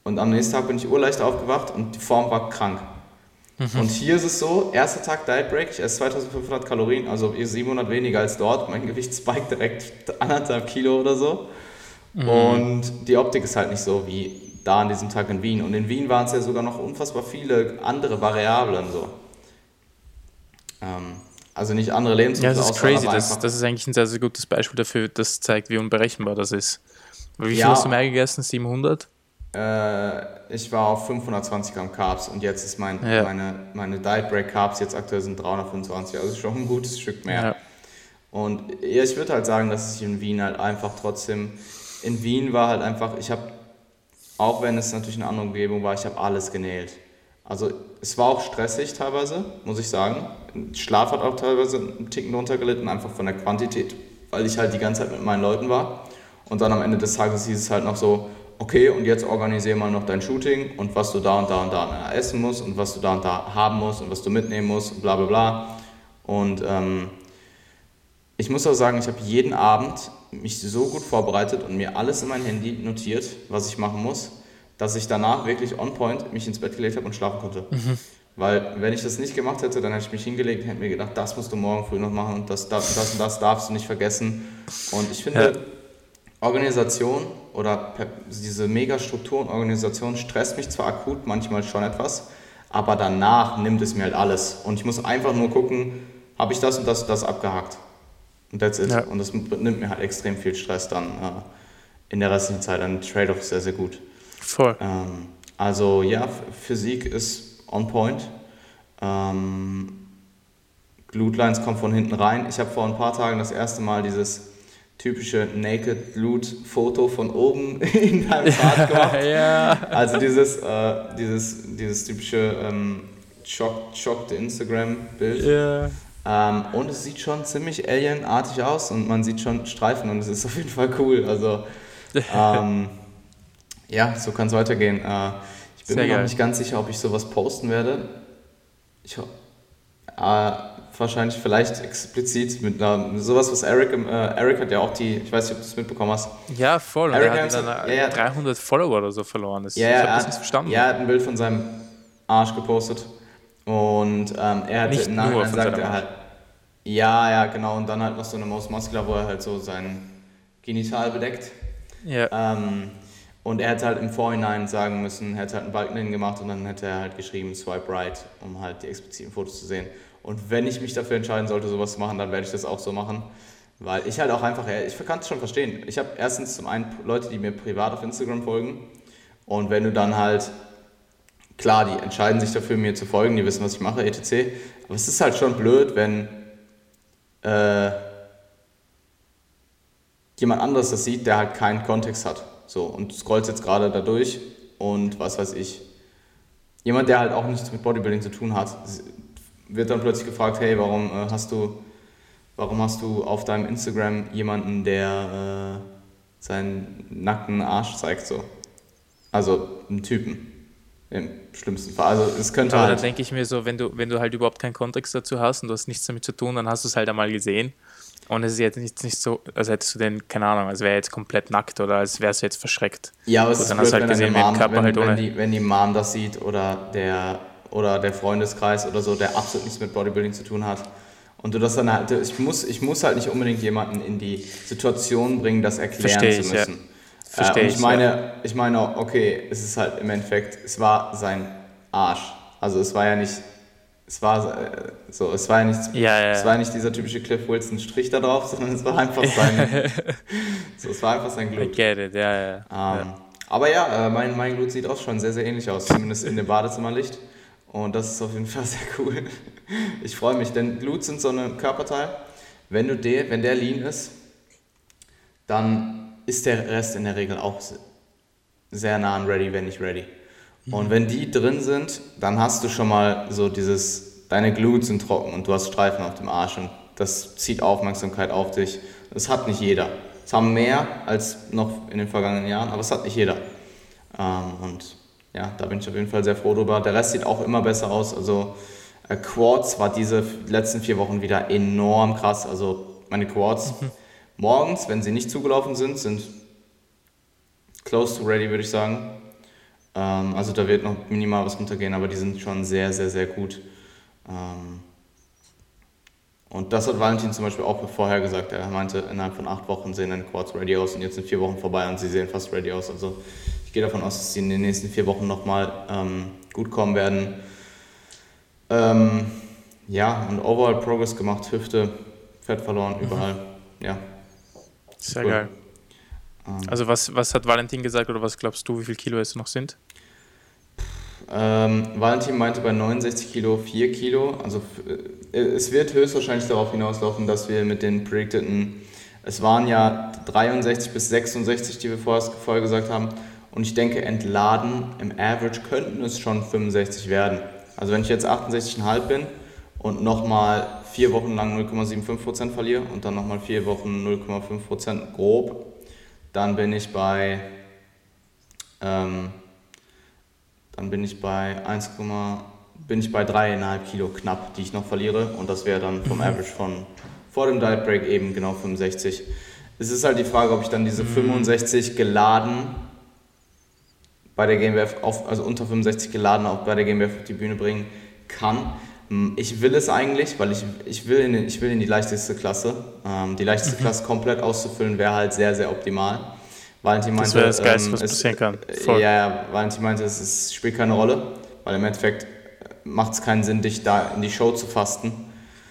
Speaker 2: und am nächsten Tag bin ich urleicht aufgewacht und die Form war krank. Mhm. Und hier ist es so, erster Tag Diet Break, ich esse 2500 Kalorien, also 700 weniger als dort. Mein Gewicht spiked direkt anderthalb Kilo oder so. Mhm. Und die Optik ist halt nicht so wie da an diesem Tag in Wien. Und in Wien waren es ja sogar noch unfassbar viele andere Variablen so. Ähm, also nicht andere Lebensmittel.
Speaker 1: Ja, das ist crazy. Das, das, ist eigentlich ein sehr, sehr gutes Beispiel dafür, das zeigt, wie unberechenbar das ist. Wie viel ja, hast du mehr gegessen? 700?
Speaker 2: Äh, ich war auf 520 Gramm Carbs und jetzt ist mein, ja. meine, meine Diet Break Carbs jetzt aktuell sind 325, also schon ein gutes Stück mehr. Ja. Und ja, ich würde halt sagen, dass ich in Wien halt einfach trotzdem, in Wien war halt einfach, ich habe, auch wenn es natürlich eine andere Umgebung war, ich habe alles genäht. Also es war auch stressig teilweise, muss ich sagen. Schlaf hat auch teilweise einen Ticken runtergelitten, einfach von der Quantität, weil ich halt die ganze Zeit mit meinen Leuten war. Und dann am Ende des Tages hieß es halt noch so, okay, und jetzt organisiere mal noch dein Shooting und was du da und da und da essen musst und was du da und da haben musst und was du mitnehmen musst und bla bla bla. Und ähm, ich muss auch sagen, ich habe jeden Abend mich so gut vorbereitet und mir alles in mein Handy notiert, was ich machen muss, dass ich danach wirklich on point mich ins Bett gelegt habe und schlafen konnte. Mhm. Weil wenn ich das nicht gemacht hätte, dann hätte ich mich hingelegt und hätte mir gedacht, das musst du morgen früh noch machen und das, das, das und das darfst du nicht vergessen. Und ich finde, ja. Organisation oder diese Megastruktur und Organisation stresst mich zwar akut manchmal schon etwas, aber danach nimmt es mir halt alles. Und ich muss einfach nur gucken, habe ich das und das und das abgehakt. Und that's it. Ja. Und das nimmt mir halt extrem viel Stress dann äh, in der restlichen Zeit. Ein Trade-off ist sehr, sehr gut.
Speaker 1: Voll.
Speaker 2: Ähm, also ja, Physik ist on point. Ähm, Glutlines kommen von hinten rein. Ich habe vor ein paar Tagen das erste Mal dieses typische Naked Loot Foto von oben in deinem Bad gemacht. ja. Also dieses, äh, dieses, dieses typische ähm, chocked Instagram Bild. Ja. Ähm, und es sieht schon ziemlich alienartig aus und man sieht schon Streifen und es ist auf jeden Fall cool. Also ähm, ja, so kann es weitergehen. Äh, ich bin Sehr mir noch nicht ganz sicher, ob ich sowas posten werde. Ich, äh, wahrscheinlich vielleicht explizit mit einer, sowas, was Eric, äh, Eric hat ja auch die, ich weiß nicht, ob du es mitbekommen hast.
Speaker 1: Ja, voll. Eric er hat dann ja, ja, 300 Follower oder so verloren. Das,
Speaker 2: ja, ich habe das nicht verstanden. Ja, er hat ein Bild von seinem Arsch gepostet und ähm, er hat
Speaker 1: nicht im Nachhinein gesagt, er
Speaker 2: halt, ja, ja, genau, und dann halt noch so eine Most Muscular, wo er halt so sein Genital bedeckt. Ja. Ähm, und er hätte halt im Vorhinein sagen müssen, er hätte halt einen Balken hingemacht und dann hätte er halt geschrieben, swipe right, um halt die expliziten Fotos zu sehen. Und wenn ich mich dafür entscheiden sollte, sowas zu machen, dann werde ich das auch so machen. Weil ich halt auch einfach, ich kann es schon verstehen. Ich habe erstens zum einen Leute, die mir privat auf Instagram folgen. Und wenn du dann halt, klar, die entscheiden sich dafür, mir zu folgen, die wissen, was ich mache, etc. Aber es ist halt schon blöd, wenn äh, jemand anderes das sieht, der halt keinen Kontext hat. So, und scrollt jetzt gerade da durch und was weiß ich. Jemand, der halt auch nichts mit Bodybuilding zu tun hat, wird dann plötzlich gefragt, hey, warum äh, hast du, warum hast du auf deinem Instagram jemanden, der äh, seinen nackten Arsch zeigt so? Also einen Typen. Im schlimmsten Fall. Also es könnte
Speaker 1: Aber
Speaker 2: halt.
Speaker 1: da denke ich mir so, wenn du, wenn du halt überhaupt keinen Kontext dazu hast und du hast nichts damit zu tun, dann hast du es halt einmal gesehen. Und es ist jetzt nicht, nicht so, als hättest du den, keine Ahnung, als wäre jetzt komplett nackt oder als wärst du jetzt verschreckt.
Speaker 2: Ja, aber es ist dann blöd, hast du halt gesehen, Mom, Körper wenn, halt ohne. Wenn die, wenn die Mom das sieht oder der oder der Freundeskreis oder so, der absolut nichts mit Bodybuilding zu tun hat. Und du das dann halt, ich muss, ich muss halt nicht unbedingt jemanden in die Situation bringen, das erklären Versteh zu müssen. Ja. Verstehe äh, ich. meine, ja. ich meine, okay, es ist halt im Endeffekt, es war sein Arsch. Also es war ja nicht, es war äh, so, es war ja nicht, ja, ja. es war nicht dieser typische Cliff Wilson Strich da drauf, sondern es war einfach sein, so, es war einfach sein Glut. I
Speaker 1: get it, ja, ja.
Speaker 2: Ähm, aber ja, äh, mein, mein Glut sieht auch schon sehr, sehr ähnlich aus, zumindest in dem Badezimmerlicht. Und das ist auf jeden Fall sehr cool. Ich freue mich, denn Glutes sind so ein Körperteil. Wenn, du der, wenn der lean ist, dann ist der Rest in der Regel auch sehr nah an ready, wenn nicht ready. Und wenn die drin sind, dann hast du schon mal so dieses, deine Glutes sind trocken und du hast Streifen auf dem Arsch und das zieht Aufmerksamkeit auf dich. Das hat nicht jeder. Es haben mehr als noch in den vergangenen Jahren, aber es hat nicht jeder. Ähm, und ja, da bin ich auf jeden Fall sehr froh drüber. Der Rest sieht auch immer besser aus. Also äh, Quads war diese letzten vier Wochen wieder enorm krass. Also meine Quads mhm. morgens, wenn sie nicht zugelaufen sind, sind close to ready, würde ich sagen. Ähm, also da wird noch minimal was runtergehen, aber die sind schon sehr, sehr, sehr gut. Ähm, und das hat Valentin zum Beispiel auch vorher gesagt. Er meinte, innerhalb von acht Wochen sehen deine Quads ready aus und jetzt sind vier Wochen vorbei und sie sehen fast ready aus. Also ich gehe davon aus, dass sie in den nächsten vier Wochen nochmal ähm, gut kommen werden. Ähm, ja, und overall Progress gemacht, Hüfte, Fett verloren, mhm. überall. Ja.
Speaker 1: Sehr cool. geil. Ähm, also was, was hat Valentin gesagt oder was glaubst du, wie viel Kilo es noch sind?
Speaker 2: Ähm, Valentin meinte bei 69 Kilo 4 Kilo. Also äh, es wird höchstwahrscheinlich darauf hinauslaufen, dass wir mit den predicteden, es waren ja 63 bis 66, die wir vorher, vorher gesagt haben. Und ich denke, entladen im Average könnten es schon 65 werden. Also wenn ich jetzt 68,5 bin und nochmal vier Wochen lang 0,75% verliere und dann nochmal vier Wochen 0,5% grob, dann bin ich bei ähm, dann bin ich bei 1, bin ich bei 3,5 Kilo knapp, die ich noch verliere. Und das wäre dann vom mhm. Average von vor dem Diet Break eben genau 65. Es ist halt die Frage, ob ich dann diese 65 mhm. geladen bei der GmbF, auf, also unter 65 geladen auch bei der GmbF auf die Bühne bringen kann. Hm, ich will es eigentlich, weil ich, ich, will, in, ich will in die leichteste Klasse. Ähm, die leichteste mhm. Klasse komplett auszufüllen wäre halt sehr, sehr optimal. Valentin meinte, das wäre das Geilste, ähm, was passieren kann. Voll. Ja, ja, Valentin meinte, es, es spielt keine Rolle, weil im Endeffekt macht es keinen Sinn, dich da in die Show zu fasten.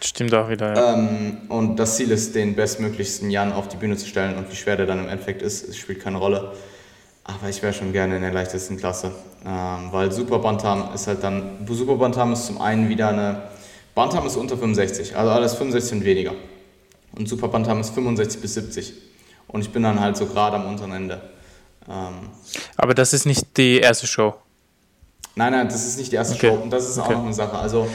Speaker 1: Stimmt auch wieder, ja.
Speaker 2: Ähm, und das Ziel ist, den bestmöglichsten Jan auf die Bühne zu stellen und wie schwer der dann im Endeffekt ist, es spielt keine Rolle. Aber ich wäre schon gerne in der leichtesten Klasse, ähm, weil Super Bantam ist halt dann, Super Bantam ist zum einen wieder eine, Bantam ist unter 65, also alles 65 und weniger. Und Super Bantam ist 65 bis 70. Und ich bin dann halt so gerade am unteren Ende. Ähm,
Speaker 1: Aber das ist nicht die erste Show.
Speaker 2: Nein, nein, das ist nicht die erste okay. Show und das ist okay. auch noch eine Sache. Also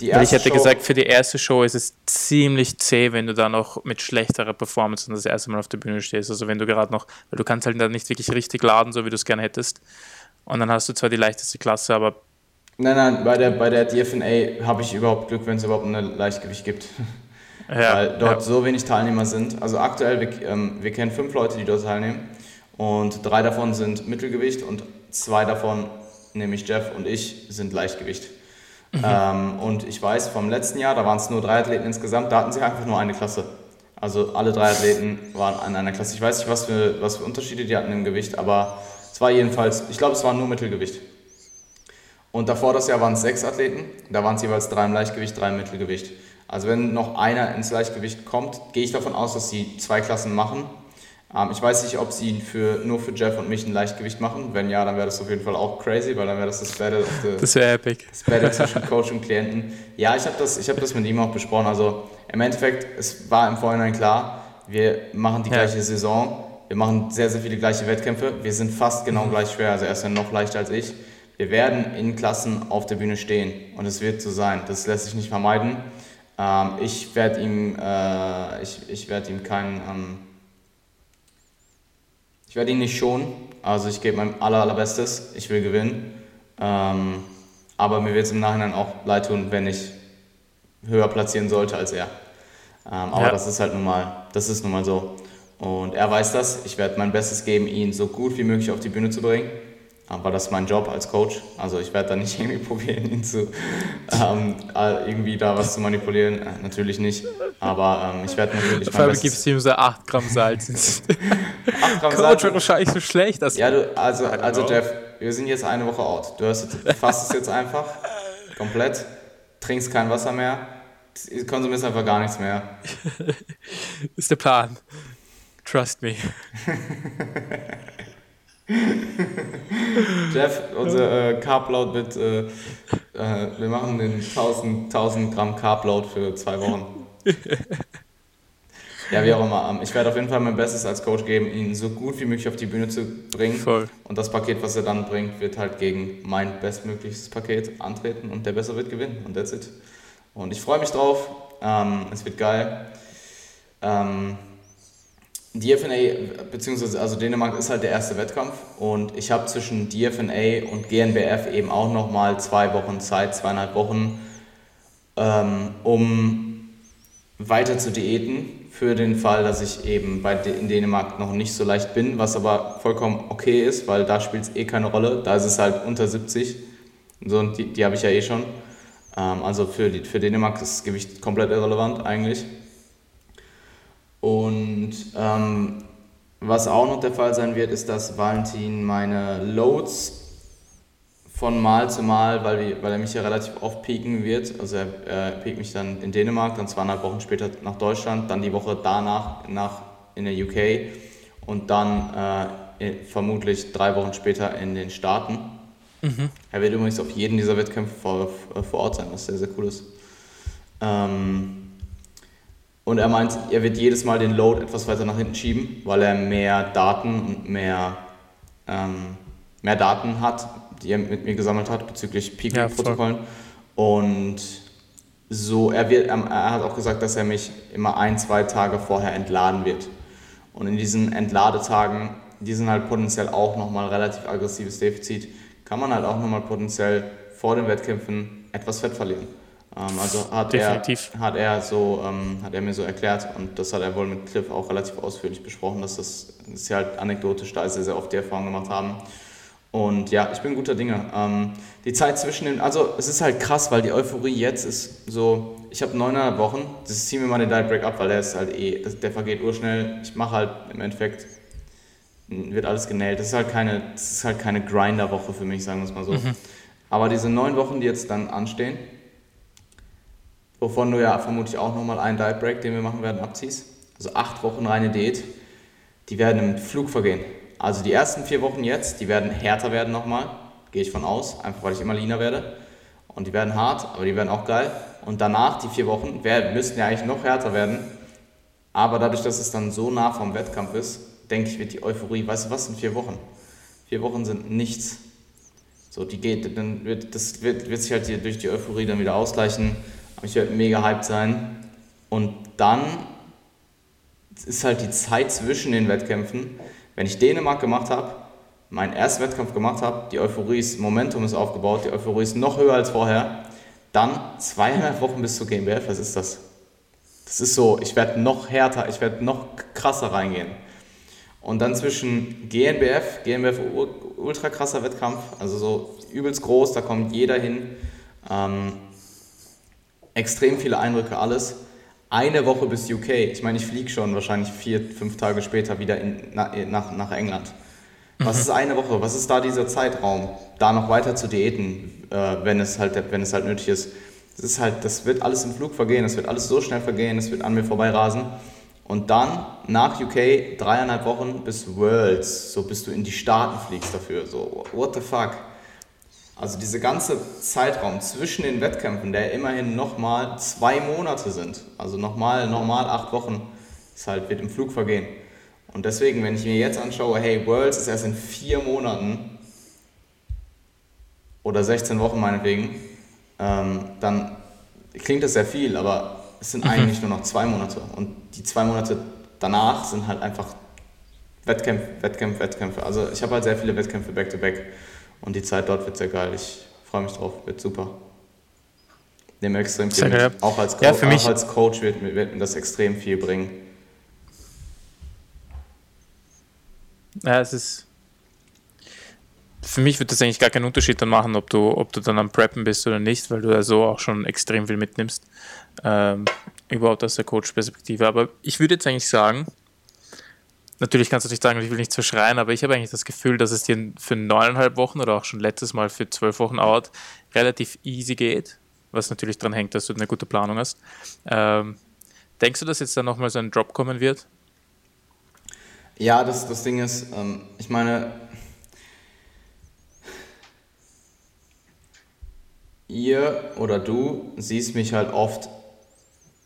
Speaker 1: die erste Weil ich hätte Show gesagt, für die erste Show ist es ziemlich zäh, wenn du da noch mit schlechterer Performance und das erste Mal auf der Bühne stehst. Also wenn du gerade noch, weil du kannst halt dann nicht wirklich richtig laden, so wie du es gerne hättest. Und dann hast du zwar die leichteste Klasse, aber
Speaker 2: Nein, nein, bei der, bei der DFNA habe ich überhaupt Glück, wenn es überhaupt ein Leichtgewicht gibt. Ja, weil dort ja. so wenig Teilnehmer sind. Also aktuell, wir, ähm, wir kennen fünf Leute, die dort teilnehmen und drei davon sind Mittelgewicht und zwei davon, nämlich Jeff und ich, sind Leichtgewicht. Mhm. Ähm, und ich weiß, vom letzten Jahr, da waren es nur drei Athleten insgesamt, da hatten sie einfach nur eine Klasse. Also alle drei Athleten waren in einer Klasse. Ich weiß nicht, was für, was für Unterschiede die hatten im Gewicht, aber es war jedenfalls, ich glaube, es war nur Mittelgewicht. Und davor das Jahr waren es sechs Athleten, da waren es jeweils drei im Leichtgewicht, drei im Mittelgewicht. Also wenn noch einer ins Leichtgewicht kommt, gehe ich davon aus, dass sie zwei Klassen machen. Ähm, ich weiß nicht, ob sie für, nur für Jeff und mich ein Leichtgewicht machen. Wenn ja, dann wäre das auf jeden Fall auch crazy, weil dann wäre das das Battle, the,
Speaker 1: das wäre epic.
Speaker 2: Das Battle zwischen Coach und Klienten. Ja, ich habe das, hab das mit ihm auch besprochen. Also im Endeffekt, es war im Vorhinein klar, wir machen die ja. gleiche Saison, wir machen sehr, sehr viele gleiche Wettkämpfe. Wir sind fast genau mhm. gleich schwer, also er ist ja noch leichter als ich. Wir werden in Klassen auf der Bühne stehen und es wird so sein. Das lässt sich nicht vermeiden. Ähm, ich werde ihm, äh, ich, ich werde ihm keinen, ähm, ich werde ihn nicht schonen. Also ich gebe mein aller, allerbestes. Ich will gewinnen. Ähm, aber mir wird es im Nachhinein auch leid tun, wenn ich höher platzieren sollte als er. Ähm, aber ja. das ist halt nun mal, das ist nun mal so. Und er weiß das. Ich werde mein Bestes geben, ihn so gut wie möglich auf die Bühne zu bringen. Aber das ist mein Job als Coach. Also ich werde da nicht irgendwie probieren, ihn zu ähm, irgendwie da was zu manipulieren. Äh, natürlich nicht. Aber ähm, ich werde natürlich.
Speaker 1: Vor allem gibst du ihm so 8 Gramm Salz. 8 Gramm Coach Salz. wird wahrscheinlich so schlecht.
Speaker 2: Dass ja, du, also, also Jeff, wir sind jetzt eine Woche out. Du hast, fasst es jetzt einfach komplett, trinkst kein Wasser mehr, konsumierst einfach gar nichts mehr.
Speaker 1: ist der Plan. Trust me.
Speaker 2: Jeff, unser äh, Carbload wird, äh, äh, wir machen den 1000, 1000 Gramm Carbload für zwei Wochen. ja, wie auch immer. Ähm, ich werde auf jeden Fall mein Bestes als Coach geben, ihn so gut wie möglich auf die Bühne zu bringen. Voll. Und das Paket, was er dann bringt, wird halt gegen mein bestmögliches Paket antreten und der Bessere wird gewinnen. Und that's it. Und ich freue mich drauf. Ähm, es wird geil. Ähm, DFNA, beziehungsweise also Dänemark ist halt der erste Wettkampf und ich habe zwischen DFNA und GNBF eben auch nochmal zwei Wochen Zeit, zweieinhalb Wochen, ähm, um weiter zu diäten für den Fall, dass ich eben bei in Dänemark noch nicht so leicht bin, was aber vollkommen okay ist, weil da spielt es eh keine Rolle. Da ist es halt unter 70. So, die, die habe ich ja eh schon. Ähm, also für, die, für Dänemark ist das Gewicht komplett irrelevant eigentlich. Und ähm, was auch noch der Fall sein wird, ist, dass Valentin meine Loads von Mal zu Mal, weil, weil er mich ja relativ oft peaken wird. Also er, er peakt mich dann in Dänemark, dann zweieinhalb Wochen später nach Deutschland, dann die Woche danach nach, in der UK und dann äh, vermutlich drei Wochen später in den Staaten. Mhm. Er wird übrigens auf jeden dieser Wettkämpfe vor, vor Ort sein, was sehr, sehr cool ist. Ähm, und er meint, er wird jedes Mal den Load etwas weiter nach hinten schieben, weil er mehr Daten und mehr, ähm, mehr Daten hat, die er mit mir gesammelt hat bezüglich Peak-Protokollen. Ja, und so, er, wird, er hat auch gesagt, dass er mich immer ein, zwei Tage vorher entladen wird. Und in diesen Entladetagen, die sind halt potenziell auch nochmal relativ aggressives Defizit, kann man halt auch nochmal potenziell vor den Wettkämpfen etwas Fett verlieren. Ähm, also hat Definitiv. er, hat er so, ähm, hat er mir so erklärt und das hat er wohl mit Cliff auch relativ ausführlich besprochen, dass das, ist ja halt anekdotisch, da sie sehr oft die Erfahrung gemacht haben. Und ja, ich bin guter Dinge. Ähm, die Zeit zwischen den, also es ist halt krass, weil die Euphorie jetzt ist so, ich habe neuneinhalb Wochen, das ziehen wir mal den Diet Break ab, weil der ist halt eh, der vergeht urschnell. Ich mache halt im Endeffekt, wird alles genäht. Das ist halt keine, das ist halt keine Grinder-Woche für mich, sagen wir es mal so. Mhm. Aber diese neun Wochen, die jetzt dann anstehen, wovon du ja vermutlich auch nochmal einen Diet Break, den wir machen werden, abziehst, also acht Wochen reine Diät, die werden im Flug vergehen. Also die ersten vier Wochen jetzt, die werden härter werden nochmal, gehe ich von aus, einfach weil ich immer leaner werde. Und die werden hart, aber die werden auch geil. Und danach, die vier Wochen, werden, müssten ja eigentlich noch härter werden. Aber dadurch, dass es dann so nah vom Wettkampf ist, denke ich, wird die Euphorie, weißt du was, in vier Wochen? Vier Wochen sind nichts. So, die geht, dann wird, das wird, wird sich halt die, durch die Euphorie dann wieder ausgleichen. Ich werde mega hyped sein. Und dann ist halt die Zeit zwischen den Wettkämpfen, wenn ich Dänemark gemacht habe, meinen ersten Wettkampf gemacht habe, die Euphorie ist, Momentum ist aufgebaut, die Euphorie ist noch höher als vorher, dann zweieinhalb Wochen bis zur GmbF, was ist das? Das ist so, ich werde noch härter, ich werde noch krasser reingehen. Und dann zwischen GNBF, GNBF ultra krasser Wettkampf, also so übelst groß, da kommt jeder hin. Ähm, extrem viele Eindrücke, alles eine Woche bis UK. Ich meine, ich fliege schon wahrscheinlich vier, fünf Tage später wieder in, nach, nach England. Was mhm. ist eine Woche? Was ist da dieser Zeitraum, da noch weiter zu diäten, äh, wenn, es halt, wenn es halt nötig ist? Das ist halt, das wird alles im Flug vergehen, das wird alles so schnell vergehen, das wird an mir vorbeirasen. Und dann nach UK dreieinhalb Wochen bis Worlds, so bis du in die Staaten fliegst dafür. So, what the fuck? Also dieser ganze Zeitraum zwischen den Wettkämpfen, der immerhin nochmal zwei Monate sind, also nochmal normal acht Wochen, ist halt, wird im Flug vergehen. Und deswegen, wenn ich mir jetzt anschaue, hey, Worlds ist erst in vier Monaten oder 16 Wochen meinetwegen, ähm, dann klingt das sehr viel, aber es sind mhm. eigentlich nur noch zwei Monate. Und die zwei Monate danach sind halt einfach Wettkämpfe, Wettkämpfe, Wettkämpfe. Also ich habe halt sehr viele Wettkämpfe back-to-back. back to back und die Zeit dort wird sehr geil. Ich freue mich drauf, wird super. Dem extrem viel. Mit. Auch, als ja, für mich auch als Coach wird, wird mir das extrem viel bringen.
Speaker 1: Ja, es ist. Für mich wird das eigentlich gar keinen Unterschied dann machen, ob du, ob du dann am Preppen bist oder nicht, weil du ja so auch schon extrem viel mitnimmst. Ähm, überhaupt aus der Coach-Perspektive. Aber ich würde jetzt eigentlich sagen, Natürlich kannst du nicht sagen, ich will nichts verschreien, aber ich habe eigentlich das Gefühl, dass es dir für neuneinhalb Wochen oder auch schon letztes Mal für zwölf Wochen out relativ easy geht, was natürlich daran hängt, dass du eine gute Planung hast. Ähm, denkst du, dass jetzt da nochmal so ein Drop kommen wird?
Speaker 2: Ja, das, das Ding ist, ähm, ich meine, ihr oder du siehst mich halt oft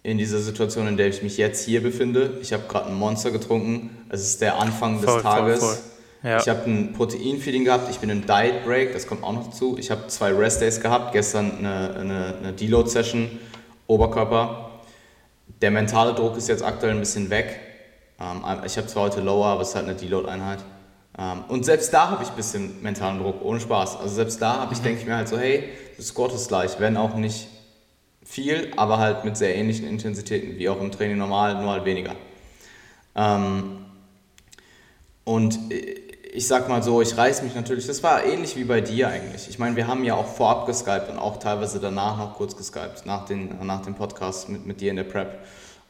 Speaker 2: in dieser Situation, in der ich mich jetzt hier befinde. Ich habe gerade ein Monster getrunken. Es ist der Anfang des voll, Tages. Voll, voll. Ja. Ich habe ein Proteinfeeding gehabt. Ich bin im Diet Break. Das kommt auch noch dazu. Ich habe zwei Rest Days gehabt. Gestern eine, eine, eine Deload Session, Oberkörper. Der mentale Druck ist jetzt aktuell ein bisschen weg. Ähm, ich habe zwar heute Lower, aber es ist halt eine Deload-Einheit. Ähm, und selbst da habe ich ein bisschen mentalen Druck, ohne Spaß. Also selbst da habe ich, mhm. denke ich mir halt so, hey, das Squat ist gleich, wenn auch nicht viel, aber halt mit sehr ähnlichen Intensitäten wie auch im Training normal, nur halt weniger. Ähm, und ich sag mal so, ich reiß mich natürlich, das war ähnlich wie bei dir eigentlich. Ich meine, wir haben ja auch vorab geskypt und auch teilweise danach noch kurz geskypt, nach, den, nach dem Podcast mit, mit dir in der Prep.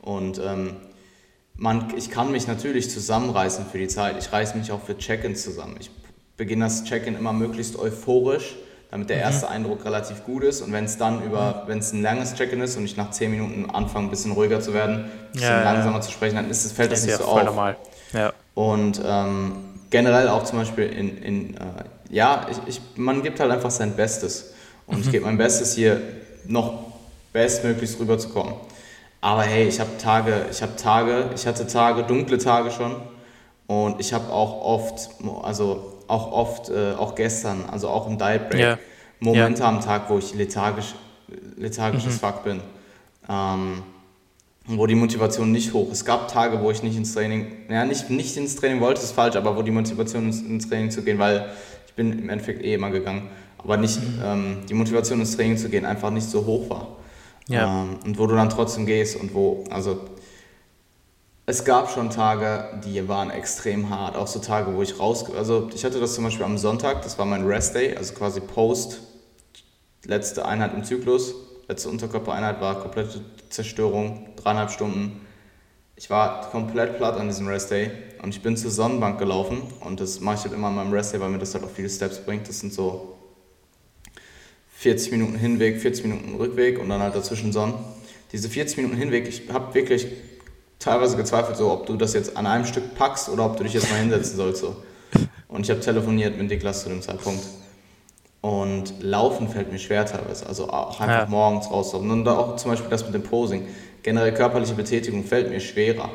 Speaker 2: Und ähm, man, ich kann mich natürlich zusammenreißen für die Zeit. Ich reiße mich auch für Check-ins zusammen. Ich beginne das Check-in immer möglichst euphorisch, damit der mhm. erste Eindruck relativ gut ist. Und wenn es dann über, wenn es ein langes Check-in ist und ich nach 10 Minuten anfange, ein bisschen ruhiger zu werden, ein bisschen ja, langsamer ja. zu sprechen, dann ist es, fällt das, das nicht so auf. Normal. Ja. Und ähm, generell auch zum Beispiel in, in äh, ja, ich, ich, man gibt halt einfach sein Bestes. Und mhm. ich gebe mein Bestes hier noch bestmöglichst rüberzukommen. Aber hey, ich habe Tage, ich habe Tage, ich hatte Tage, dunkle Tage schon. Und ich habe auch oft, also auch oft, äh, auch gestern, also auch im Diet Break, yeah. Momente yeah. am Tag, wo ich lethargisch, lethargisches mhm. Fuck bin. Ähm, wo die Motivation nicht hoch ist. Es gab Tage, wo ich nicht ins Training, ja, nicht, nicht ins Training wollte, ist falsch, aber wo die Motivation ins, ins Training zu gehen, weil ich bin im Endeffekt eh immer gegangen, aber nicht, mhm. ähm, die Motivation ins Training zu gehen einfach nicht so hoch war. Ja. Ähm, und wo du dann trotzdem gehst und wo, also es gab schon Tage, die waren extrem hart, auch so Tage, wo ich raus, also ich hatte das zum Beispiel am Sonntag, das war mein Rest Day, also quasi Post, letzte Einheit im Zyklus, letzte Unterkörpereinheit war komplette Zerstörung, dreieinhalb Stunden. Ich war komplett platt an diesem Rest Day und ich bin zur Sonnenbank gelaufen und das mache ich halt immer an meinem Rest Day, weil mir das halt auch viele Steps bringt. Das sind so 40 Minuten Hinweg, 40 Minuten Rückweg und dann halt dazwischen Sonnen. Diese 40 Minuten Hinweg, ich habe wirklich teilweise gezweifelt, so, ob du das jetzt an einem Stück packst oder ob du dich jetzt mal hinsetzen sollst. So. Und ich habe telefoniert mit Niklas zu dem Zeitpunkt. Und Laufen fällt mir schwer teilweise, also auch einfach ja. morgens rauslaufen. Und auch zum Beispiel das mit dem Posing. Generell körperliche Betätigung fällt mir schwerer.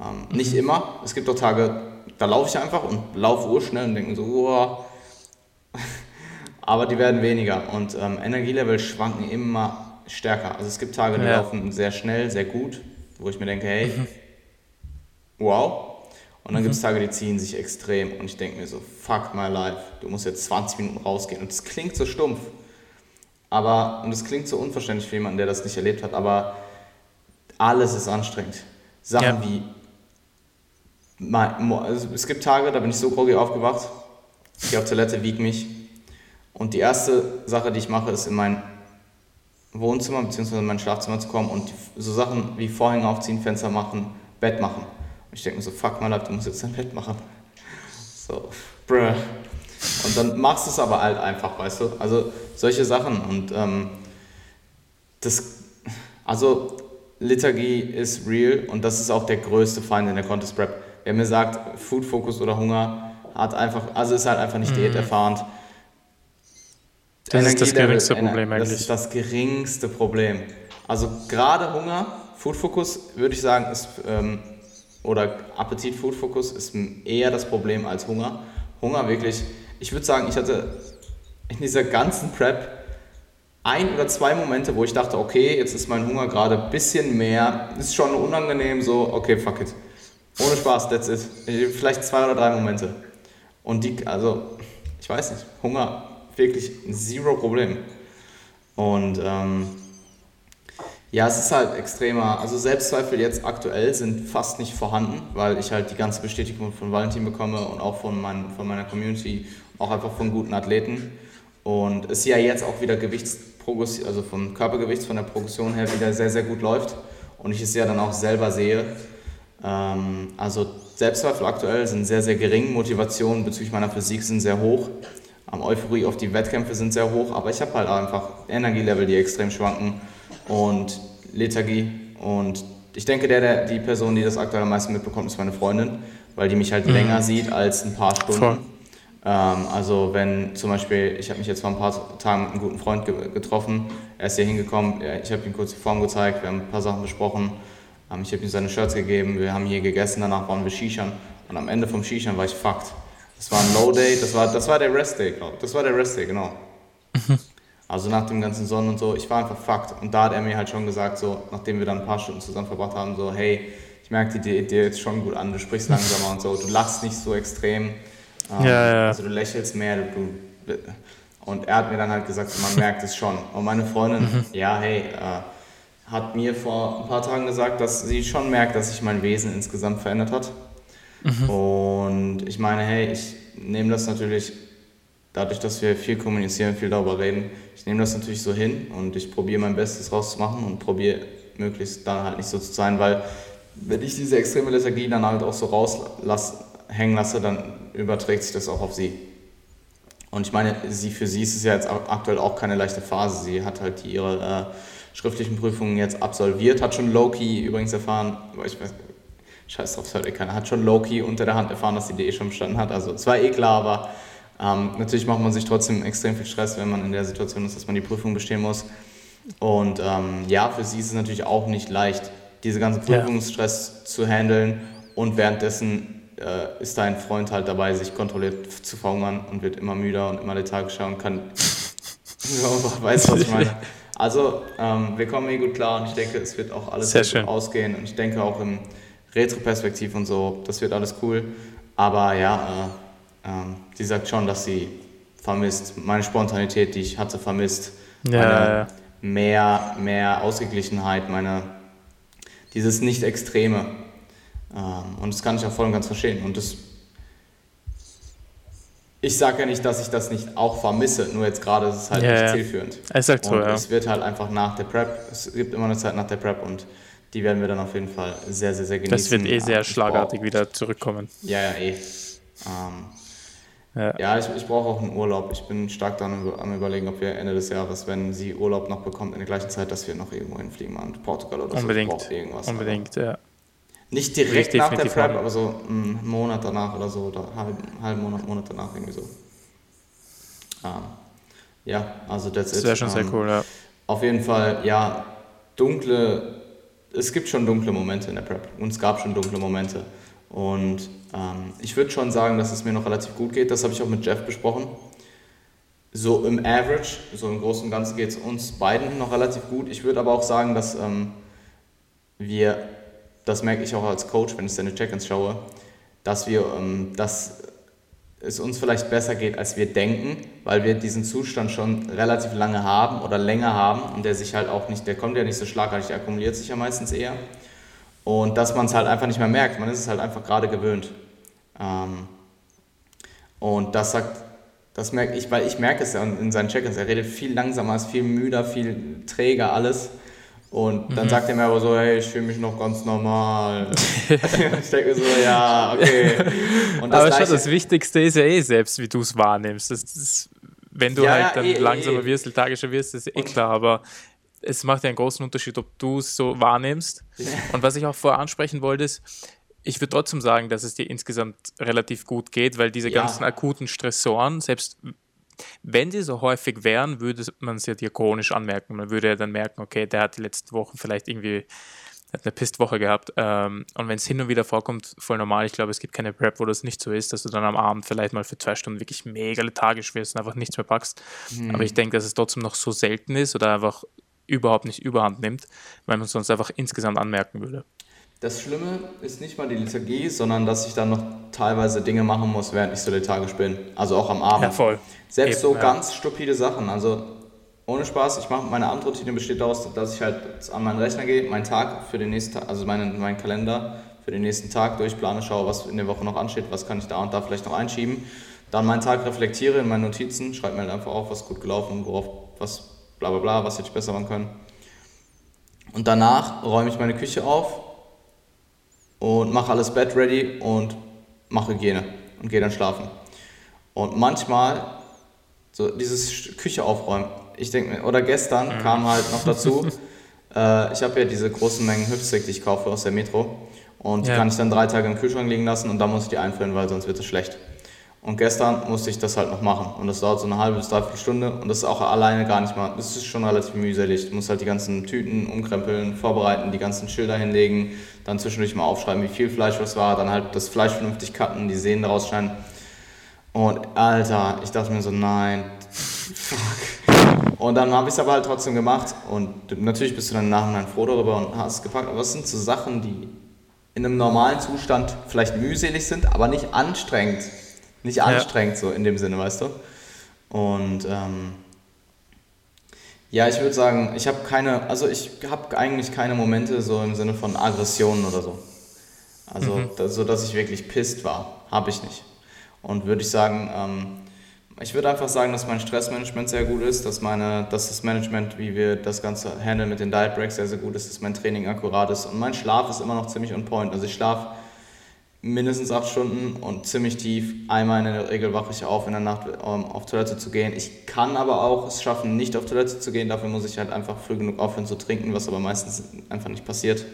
Speaker 2: Ähm, mhm. Nicht immer. Es gibt auch Tage, da laufe ich einfach und laufe urschnell und denke so, wow. aber die werden weniger und ähm, Energielevel schwanken immer stärker. Also es gibt Tage, die ja. laufen sehr schnell, sehr gut, wo ich mir denke, hey, wow. Und dann mhm. gibt es Tage, die ziehen sich extrem und ich denke mir so, fuck my life, du musst jetzt 20 Minuten rausgehen. Und es klingt so stumpf, aber, und es klingt so unverständlich für jemanden, der das nicht erlebt hat, aber alles ist anstrengend. Sachen ja. wie, also es gibt Tage, da bin ich so groggy aufgewacht, ich gehe auf Toilette, wiege mich, und die erste Sache, die ich mache, ist in mein Wohnzimmer bzw. in mein Schlafzimmer zu kommen und so Sachen wie Vorhänge aufziehen, Fenster machen, Bett machen. Und ich denke mir so, fuck mal ab, du musst jetzt dein Bett machen. So, bruh. Und dann machst du es aber halt einfach, weißt du? Also solche Sachen und ähm, das, also Liturgie ist real und das ist auch der größte Feind in der Contest Prep. Wer mir sagt, Food Focus oder Hunger, hat einfach, also ist halt einfach nicht mhm. diäterfahrend
Speaker 1: das ist das geringste Problem eigentlich.
Speaker 2: Das ist das geringste Problem. Also gerade Hunger, Food Focus würde ich sagen, ist, ähm, oder Appetit, Food Focus ist eher das Problem als Hunger. Hunger wirklich, ich würde sagen, ich hatte in dieser ganzen Prep ein oder zwei Momente, wo ich dachte, okay, jetzt ist mein Hunger gerade ein bisschen mehr, ist schon unangenehm, so, okay, fuck it. Ohne Spaß, that's it. Vielleicht zwei oder drei Momente. Und die, also, ich weiß nicht, Hunger wirklich zero Problem. Und ähm, ja, es ist halt extremer, also Selbstzweifel jetzt aktuell sind fast nicht vorhanden, weil ich halt die ganze Bestätigung von Valentin bekomme und auch von, mein, von meiner Community, auch einfach von guten Athleten. Und es ja jetzt auch wieder Gewichtsprogression, also vom Körpergewicht, von der Progression her wieder sehr, sehr gut läuft und ich es ja dann auch selber sehe. Ähm, also Selbstzweifel aktuell sind sehr, sehr gering, Motivationen bezüglich meiner Physik sind sehr hoch. Um, Euphorie auf die Wettkämpfe sind sehr hoch, aber ich habe halt einfach Energielevel, die extrem schwanken und Lethargie. Und ich denke, der, der, die Person, die das aktuell am meisten mitbekommt, ist meine Freundin, weil die mich halt mhm. länger sieht als ein paar Stunden. Ähm, also wenn zum Beispiel, ich habe mich jetzt vor ein paar Tagen mit einem guten Freund ge getroffen, er ist hier hingekommen, ich habe ihm kurz die Form gezeigt, wir haben ein paar Sachen besprochen, ähm, ich habe ihm seine Shirts gegeben, wir haben hier gegessen, danach waren wir Shishan und am Ende vom Shishan war ich fucked. Das war ein Low Day, das war, das war der Rest Day, glaube ich. Das war der Rest Day, genau. Also nach dem ganzen Sonnen und so, ich war einfach fucked. Und da hat er mir halt schon gesagt, so, nachdem wir dann ein paar Stunden zusammen verbracht haben, so, hey, ich merke Diät dir jetzt schon gut an, du sprichst langsamer und so, du lachst nicht so extrem.
Speaker 1: Ähm, ja, ja.
Speaker 2: Also du lächelst mehr, du, und er hat mir dann halt gesagt, man merkt es schon. Und meine Freundin, mhm. ja, hey, äh, hat mir vor ein paar Tagen gesagt, dass sie schon merkt, dass sich mein Wesen insgesamt verändert hat. Mhm. Und ich meine, hey, ich nehme das natürlich, dadurch, dass wir viel kommunizieren, viel darüber reden, ich nehme das natürlich so hin und ich probiere mein Bestes rauszumachen und probiere möglichst dann halt nicht so zu sein, weil wenn ich diese extreme Lethargie dann halt auch so raushängen lasse, dann überträgt sich das auch auf sie. Und ich meine, sie, für sie ist es ja jetzt aktuell auch keine leichte Phase. Sie hat halt ihre äh, schriftlichen Prüfungen jetzt absolviert, hat schon Loki übrigens erfahren, ich weiß, scheiß drauf, hört eh keiner, hat schon Loki unter der Hand erfahren, dass die eh schon bestanden hat. Also zwar eh klar, aber ähm, natürlich macht man sich trotzdem extrem viel Stress, wenn man in der Situation ist, dass man die Prüfung bestehen muss. Und ähm, ja, für sie ist es natürlich auch nicht leicht, diese ganzen Prüfungsstress ja. zu handeln und währenddessen äh, ist dein Freund halt dabei, sich kontrolliert zu verhungern und wird immer müder und immer lethargischer und kann. weißt du, was ich meine? Also, ähm, wir kommen eh gut klar und ich denke, es wird auch alles gut ausgehen und ich denke auch im Retro-Perspektiv und so, das wird alles cool. Aber ja, äh, äh, sie sagt schon, dass sie vermisst, meine Spontanität, die ich hatte, vermisst. Ja, meine ja. Mehr, mehr Ausgeglichenheit, meine, dieses Nicht-Extreme. Ähm, und das kann ich auch voll und ganz verstehen. Und das, ich sage ja nicht, dass ich das nicht auch vermisse, nur jetzt gerade ist es halt ja, nicht zielführend.
Speaker 1: Es sagt so, ja.
Speaker 2: Es wird halt einfach nach der Prep, es gibt immer eine Zeit nach der Prep und die werden wir dann auf jeden Fall sehr, sehr, sehr genießen.
Speaker 1: Das wird eh sehr schlagartig wieder zurückkommen.
Speaker 2: Ja, ja, eh. Ähm, ja, ja ich, ich brauche auch einen Urlaub. Ich bin stark dann am überlegen, ob wir Ende des Jahres, wenn sie Urlaub noch bekommt, in der gleichen Zeit, dass wir noch irgendwo hinfliegen, mal in Portugal oder
Speaker 1: Unbedingt.
Speaker 2: so.
Speaker 1: Unbedingt, unbedingt, ja.
Speaker 2: Nicht direkt nach der Prep, aber so einen Monat danach oder so, oder halb, halben Monat, Monat danach irgendwie so. Ähm, ja, also
Speaker 1: that's das wäre schon ähm, sehr cool, ja.
Speaker 2: Auf jeden Fall, ja, dunkle, es gibt schon dunkle Momente in der Prep und es gab schon dunkle Momente. Und ähm, ich würde schon sagen, dass es mir noch relativ gut geht. Das habe ich auch mit Jeff besprochen. So im Average, so im Großen und Ganzen geht es uns beiden noch relativ gut. Ich würde aber auch sagen, dass ähm, wir das merke ich auch als Coach, wenn ich seine Check-ins schaue, dass wir, ähm, dass es uns vielleicht besser geht, als wir denken, weil wir diesen Zustand schon relativ lange haben oder länger haben und der sich halt auch nicht, der kommt ja nicht so schlagartig, der akkumuliert sich ja meistens eher. Und dass man es halt einfach nicht mehr merkt, man ist es halt einfach gerade gewöhnt. Ähm, und das sagt, das merke ich, weil ich merke es ja in seinen Check-ins, er redet viel langsamer, ist viel müder, viel träger, alles. Und dann mhm. sagt er mir aber so, hey, ich fühle mich noch ganz normal. ich denke so, ja, okay.
Speaker 1: aber schon das Wichtigste ist ja eh selbst, wie du es wahrnimmst. Das, das, wenn du ja, halt dann eh, eh langsamer eh. wirst, lethargischer wirst, ist eh klar, aber es macht ja einen großen Unterschied, ob du es so wahrnimmst. Und was ich auch vorher ansprechen wollte, ist, ich würde trotzdem sagen, dass es dir insgesamt relativ gut geht, weil diese ja. ganzen akuten Stressoren, selbst wenn sie so häufig wären, würde man es ja dir chronisch anmerken. Man würde ja dann merken, okay, der hat die letzten Wochen vielleicht irgendwie hat eine Pistwoche gehabt. Ähm, und wenn es hin und wieder vorkommt, voll normal. Ich glaube, es gibt keine Prep, wo das nicht so ist, dass du dann am Abend vielleicht mal für zwei Stunden wirklich mega lethargisch wirst und einfach nichts mehr packst. Mhm. Aber ich denke, dass es trotzdem noch so selten ist oder einfach überhaupt nicht überhand nimmt, weil man es sonst einfach insgesamt anmerken würde.
Speaker 2: Das Schlimme ist nicht mal die Lethargie, sondern dass ich dann noch teilweise Dinge machen muss, während ich so lethargisch bin. Also auch am Abend.
Speaker 1: Ja, voll.
Speaker 2: Selbst Eben, so ja. ganz stupide Sachen. Also ohne Spaß, ich mache meine Abendroutine besteht daraus, dass ich halt an meinen Rechner gehe, meinen Tag für den nächsten Tag, also meinen, meinen Kalender für den nächsten Tag durchplane, schaue, was in der Woche noch ansteht, was kann ich da und da vielleicht noch einschieben. Dann meinen Tag reflektiere in meinen Notizen, schreibe mir halt einfach auf, was gut gelaufen, worauf, was bla bla bla, was hätte ich besser machen können. Und danach räume ich meine Küche auf, und mache alles Bett ready und mache Hygiene und gehe dann schlafen. Und manchmal, so dieses Küche aufräumen, ich denke mir, oder gestern mhm. kam halt noch dazu, äh, ich habe ja diese großen Mengen Hüftstick, die ich kaufe aus der Metro. Und die ja. kann ich dann drei Tage im Kühlschrank liegen lassen und dann muss ich die einfüllen, weil sonst wird es schlecht. Und gestern musste ich das halt noch machen. Und das dauert so eine halbe bis dreiviertel Stunde. Und das ist auch alleine gar nicht mal, das ist schon relativ mühselig. Du musst halt die ganzen Tüten umkrempeln, vorbereiten, die ganzen Schilder hinlegen, dann zwischendurch mal aufschreiben, wie viel Fleisch was war, dann halt das Fleisch vernünftig cutten, die Sehnen daraus schneiden. Und Alter, ich dachte mir so, nein, fuck. Und dann habe ich es aber halt trotzdem gemacht. Und natürlich bist du dann im Nachhinein froh darüber und hast es gepackt. Aber es sind so Sachen, die in einem normalen Zustand vielleicht mühselig sind, aber nicht anstrengend. Nicht anstrengend ja. so in dem Sinne, weißt du? Und ähm, ja, ich würde sagen, ich habe keine, also ich habe eigentlich keine Momente so im Sinne von Aggressionen oder so. Also, mhm. das, so dass ich wirklich pisst war, habe ich nicht. Und würde ich sagen, ähm, ich würde einfach sagen, dass mein Stressmanagement sehr gut ist, dass, meine, dass das Management, wie wir das Ganze handeln mit den Diet Breaks, sehr, sehr gut ist, dass mein Training akkurat ist und mein Schlaf ist immer noch ziemlich on point. Also ich schlafe mindestens acht Stunden und ziemlich tief. Einmal in der Regel wache ich auf, in der Nacht um auf Toilette zu gehen. Ich kann aber auch es schaffen, nicht auf Toilette zu gehen. Dafür muss ich halt einfach früh genug aufhören zu trinken, was aber meistens einfach nicht passiert.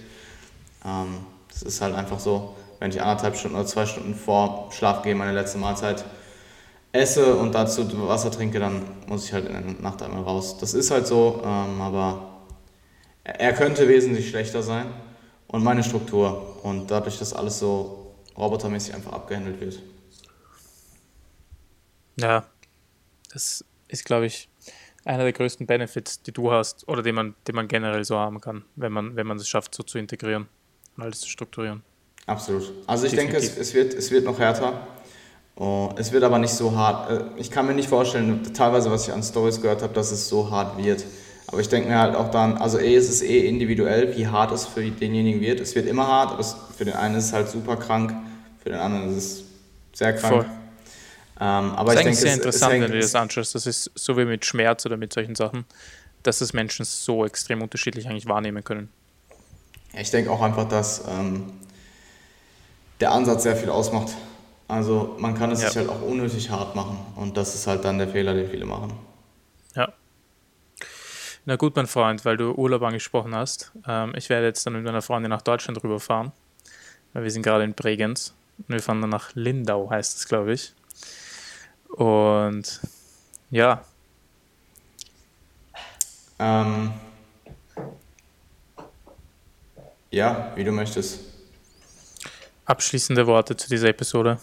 Speaker 2: Ähm, das ist halt einfach so, wenn ich anderthalb Stunden oder zwei Stunden vor Schlaf gehe, meine letzte Mahlzeit esse und dazu Wasser trinke, dann muss ich halt in der Nacht einmal raus. Das ist halt so, ähm, aber er könnte wesentlich schlechter sein und meine Struktur und dadurch, dass alles so robotermäßig einfach abgehandelt wird.
Speaker 1: Ja, das ist, glaube ich, einer der größten Benefits, die du hast oder den man, den man generell so haben kann, wenn man, wenn man es schafft, so zu integrieren und alles zu strukturieren.
Speaker 2: Absolut. Also ich Definitiv. denke, es, es, wird, es wird noch härter. Oh, es wird aber nicht so hart. Äh, ich kann mir nicht vorstellen, teilweise, was ich an Stories gehört habe, dass es so hart wird. Aber ich denke mir halt auch dann, also eh ist es eh individuell, wie hart es für denjenigen wird. Es wird immer hart, aber es, für den einen ist es halt super krank, für den anderen ist es sehr krank.
Speaker 1: Voll. Ähm, aber das ist ich denke, sehr es, interessant, es wenn du das anschaust. Das ist so wie mit Schmerz oder mit solchen Sachen, dass es Menschen so extrem unterschiedlich eigentlich wahrnehmen können.
Speaker 2: Ich denke auch einfach, dass ähm, der Ansatz sehr viel ausmacht. Also man kann es ja. sich halt auch unnötig hart machen und das ist halt dann der Fehler, den viele machen.
Speaker 1: Ja. Na gut, mein Freund, weil du Urlaub angesprochen hast. Ähm, ich werde jetzt dann mit meiner Freundin nach Deutschland rüberfahren, weil wir sind gerade in Bregenz. Wir fahren dann nach Lindau, heißt es, glaube ich. Und ja.
Speaker 2: Ähm, ja, wie du möchtest.
Speaker 1: Abschließende Worte zu dieser Episode.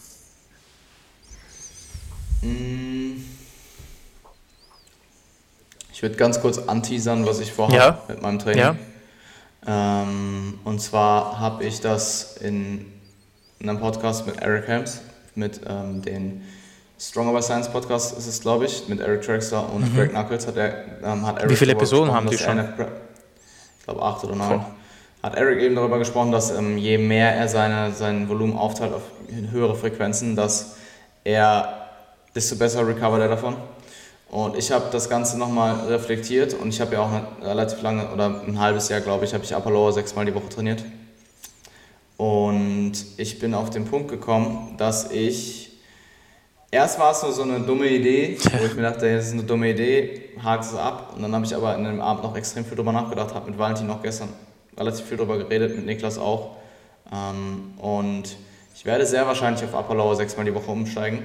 Speaker 2: Ich würde ganz kurz anteasern, was ich vorhabe ja. mit meinem Training. Ja. Ähm, und zwar habe ich das in, in, einem Podcast mit Eric Helms, mit ähm, den Stronger by Science Podcast ist es, glaube ich, mit Eric Traxler und mhm. Greg Knuckles hat, er, ähm, hat Eric
Speaker 1: Wie viele Episoden haben die schon?
Speaker 2: ich glaube acht oder neun. Hat Eric eben darüber gesprochen, dass ähm, je mehr er seine, sein Volumen aufteilt auf höhere Frequenzen, dass er desto besser recovert er davon. Und ich habe das Ganze nochmal reflektiert und ich habe ja auch eine, relativ lange, oder ein halbes Jahr, glaube ich, habe ich Upper Lower sechsmal die Woche trainiert. Und ich bin auf den Punkt gekommen, dass ich, erst war es nur so eine dumme Idee, wo ich mir dachte, das ist eine dumme Idee, hakt es ab. Und dann habe ich aber in dem Abend noch extrem viel drüber nachgedacht, habe mit Valentin noch gestern relativ viel drüber geredet, mit Niklas auch. Ähm, und ich werde sehr wahrscheinlich auf Upper Lower sechsmal die Woche umsteigen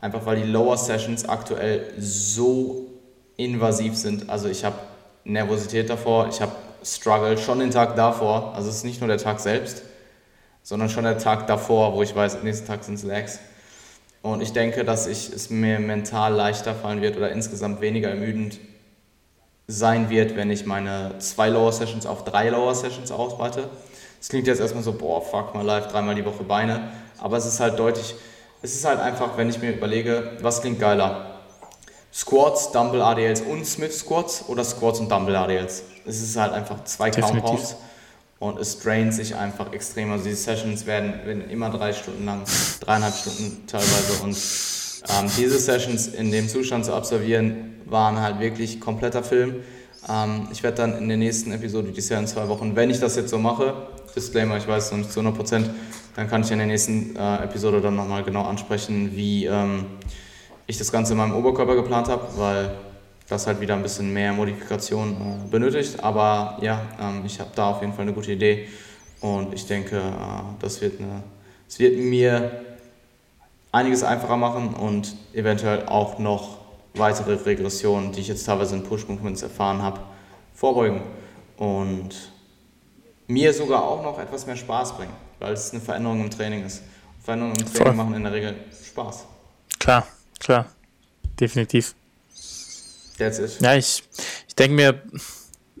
Speaker 2: einfach weil die Lower Sessions aktuell so invasiv sind. Also ich habe Nervosität davor, ich habe Struggle schon den Tag davor. Also es ist nicht nur der Tag selbst, sondern schon der Tag davor, wo ich weiß, nächsten Tag sind es Lags. Und ich denke, dass ich, es mir mental leichter fallen wird oder insgesamt weniger ermüdend sein wird, wenn ich meine zwei Lower Sessions auf drei Lower Sessions ausweite. Das klingt jetzt erstmal so, boah, fuck my life, dreimal die Woche Beine. Aber es ist halt deutlich es ist halt einfach, wenn ich mir überlege, was klingt geiler? Squats, Dumble ADLs und Smith Squats oder Squats und Dumble ADLs? Es ist halt einfach zwei Compounds und es draint sich einfach extrem. Also die Sessions werden, werden immer drei Stunden lang, dreieinhalb Stunden teilweise und ähm, diese Sessions in dem Zustand zu absolvieren, waren halt wirklich kompletter Film. Ähm, ich werde dann in der nächsten Episode, die ist ja in zwei Wochen, wenn ich das jetzt so mache, Disclaimer, ich weiß noch nicht zu 100 Prozent, dann kann ich in der nächsten äh, Episode dann nochmal genau ansprechen, wie ähm, ich das Ganze in meinem Oberkörper geplant habe, weil das halt wieder ein bisschen mehr Modifikation äh, benötigt. Aber ja, ähm, ich habe da auf jeden Fall eine gute Idee und ich denke, äh, das, wird eine, das wird mir einiges einfacher machen und eventuell auch noch weitere Regressionen, die ich jetzt teilweise in Push-Movements erfahren habe, vorbeugen und mir sogar auch noch etwas mehr Spaß bringen weil es eine Veränderung im Training ist. Veränderungen im Training Voll. machen in der Regel Spaß.
Speaker 1: Klar, klar, definitiv.
Speaker 2: That's it.
Speaker 1: Ja, ich, ich denke mir,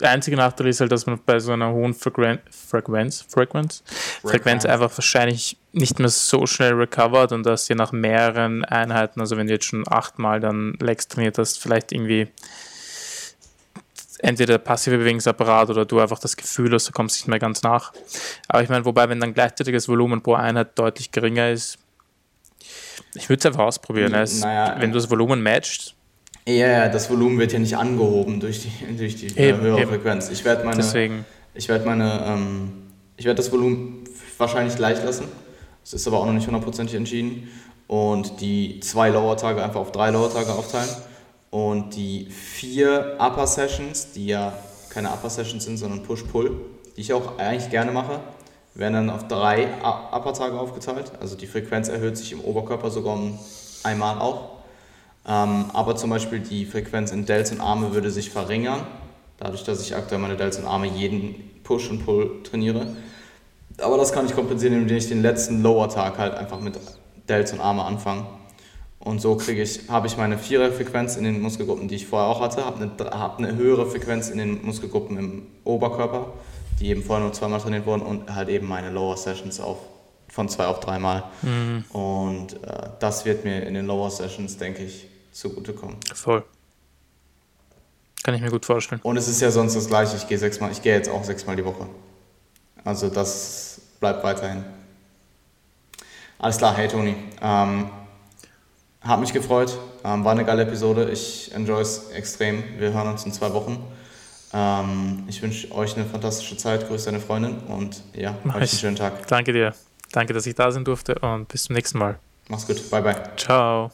Speaker 1: der einzige Nachteil ist halt, dass man bei so einer hohen Frequen Frequenz, Frequenz Frequenz einfach wahrscheinlich nicht mehr so schnell recovered und dass dir nach mehreren Einheiten, also wenn du jetzt schon achtmal dann Legs trainiert hast, vielleicht irgendwie entweder der passive Bewegungsapparat oder du einfach das Gefühl hast, du kommst nicht mehr ganz nach. Aber ich meine, wobei, wenn dann gleichzeitig das Volumen pro Einheit deutlich geringer ist, ich würde es einfach ausprobieren. Naja, wenn du das Volumen matchst.
Speaker 2: Ja, ja, das Volumen wird ja nicht angehoben durch die, durch die eben, höhere eben. Frequenz. Ich werde meine,
Speaker 1: Deswegen.
Speaker 2: Ich werde meine, ähm, ich werde das Volumen wahrscheinlich gleich lassen. Es ist aber auch noch nicht hundertprozentig entschieden. Und die zwei Lower-Tage einfach auf drei Lower-Tage aufteilen. Und die vier Upper Sessions, die ja keine Upper Sessions sind, sondern Push-Pull, die ich auch eigentlich gerne mache, werden dann auf drei Upper Tage aufgeteilt. Also die Frequenz erhöht sich im Oberkörper sogar um einmal auch. Ähm, aber zum Beispiel die Frequenz in Delts und Arme würde sich verringern, dadurch, dass ich aktuell meine Delts und Arme jeden Push und Pull trainiere. Aber das kann ich kompensieren, indem ich den letzten Lower-Tag halt einfach mit Delts und Arme anfange. Und so kriege ich, habe ich meine Vierer-Frequenz in den Muskelgruppen, die ich vorher auch hatte, habe eine, hab eine höhere Frequenz in den Muskelgruppen im Oberkörper, die eben vorher nur zweimal trainiert wurden und halt eben meine Lower Sessions auf von zwei auf dreimal. Mhm. Und äh, das wird mir in den Lower Sessions, denke ich, zugutekommen.
Speaker 1: Voll. Kann ich mir gut vorstellen.
Speaker 2: Und es ist ja sonst das Gleiche. Ich gehe sechsmal, ich gehe jetzt auch sechsmal die Woche. Also das bleibt weiterhin. Alles klar, hey Toni. Ähm, hat mich gefreut. Ähm, war eine geile Episode. Ich enjoy es extrem. Wir hören uns in zwei Wochen. Ähm, ich wünsche euch eine fantastische Zeit. Grüß deine Freundin und ja, Mach euch einen schönen Tag.
Speaker 1: Danke dir. Danke, dass ich da sein durfte und bis zum nächsten Mal.
Speaker 2: Mach's gut. Bye, bye.
Speaker 1: Ciao.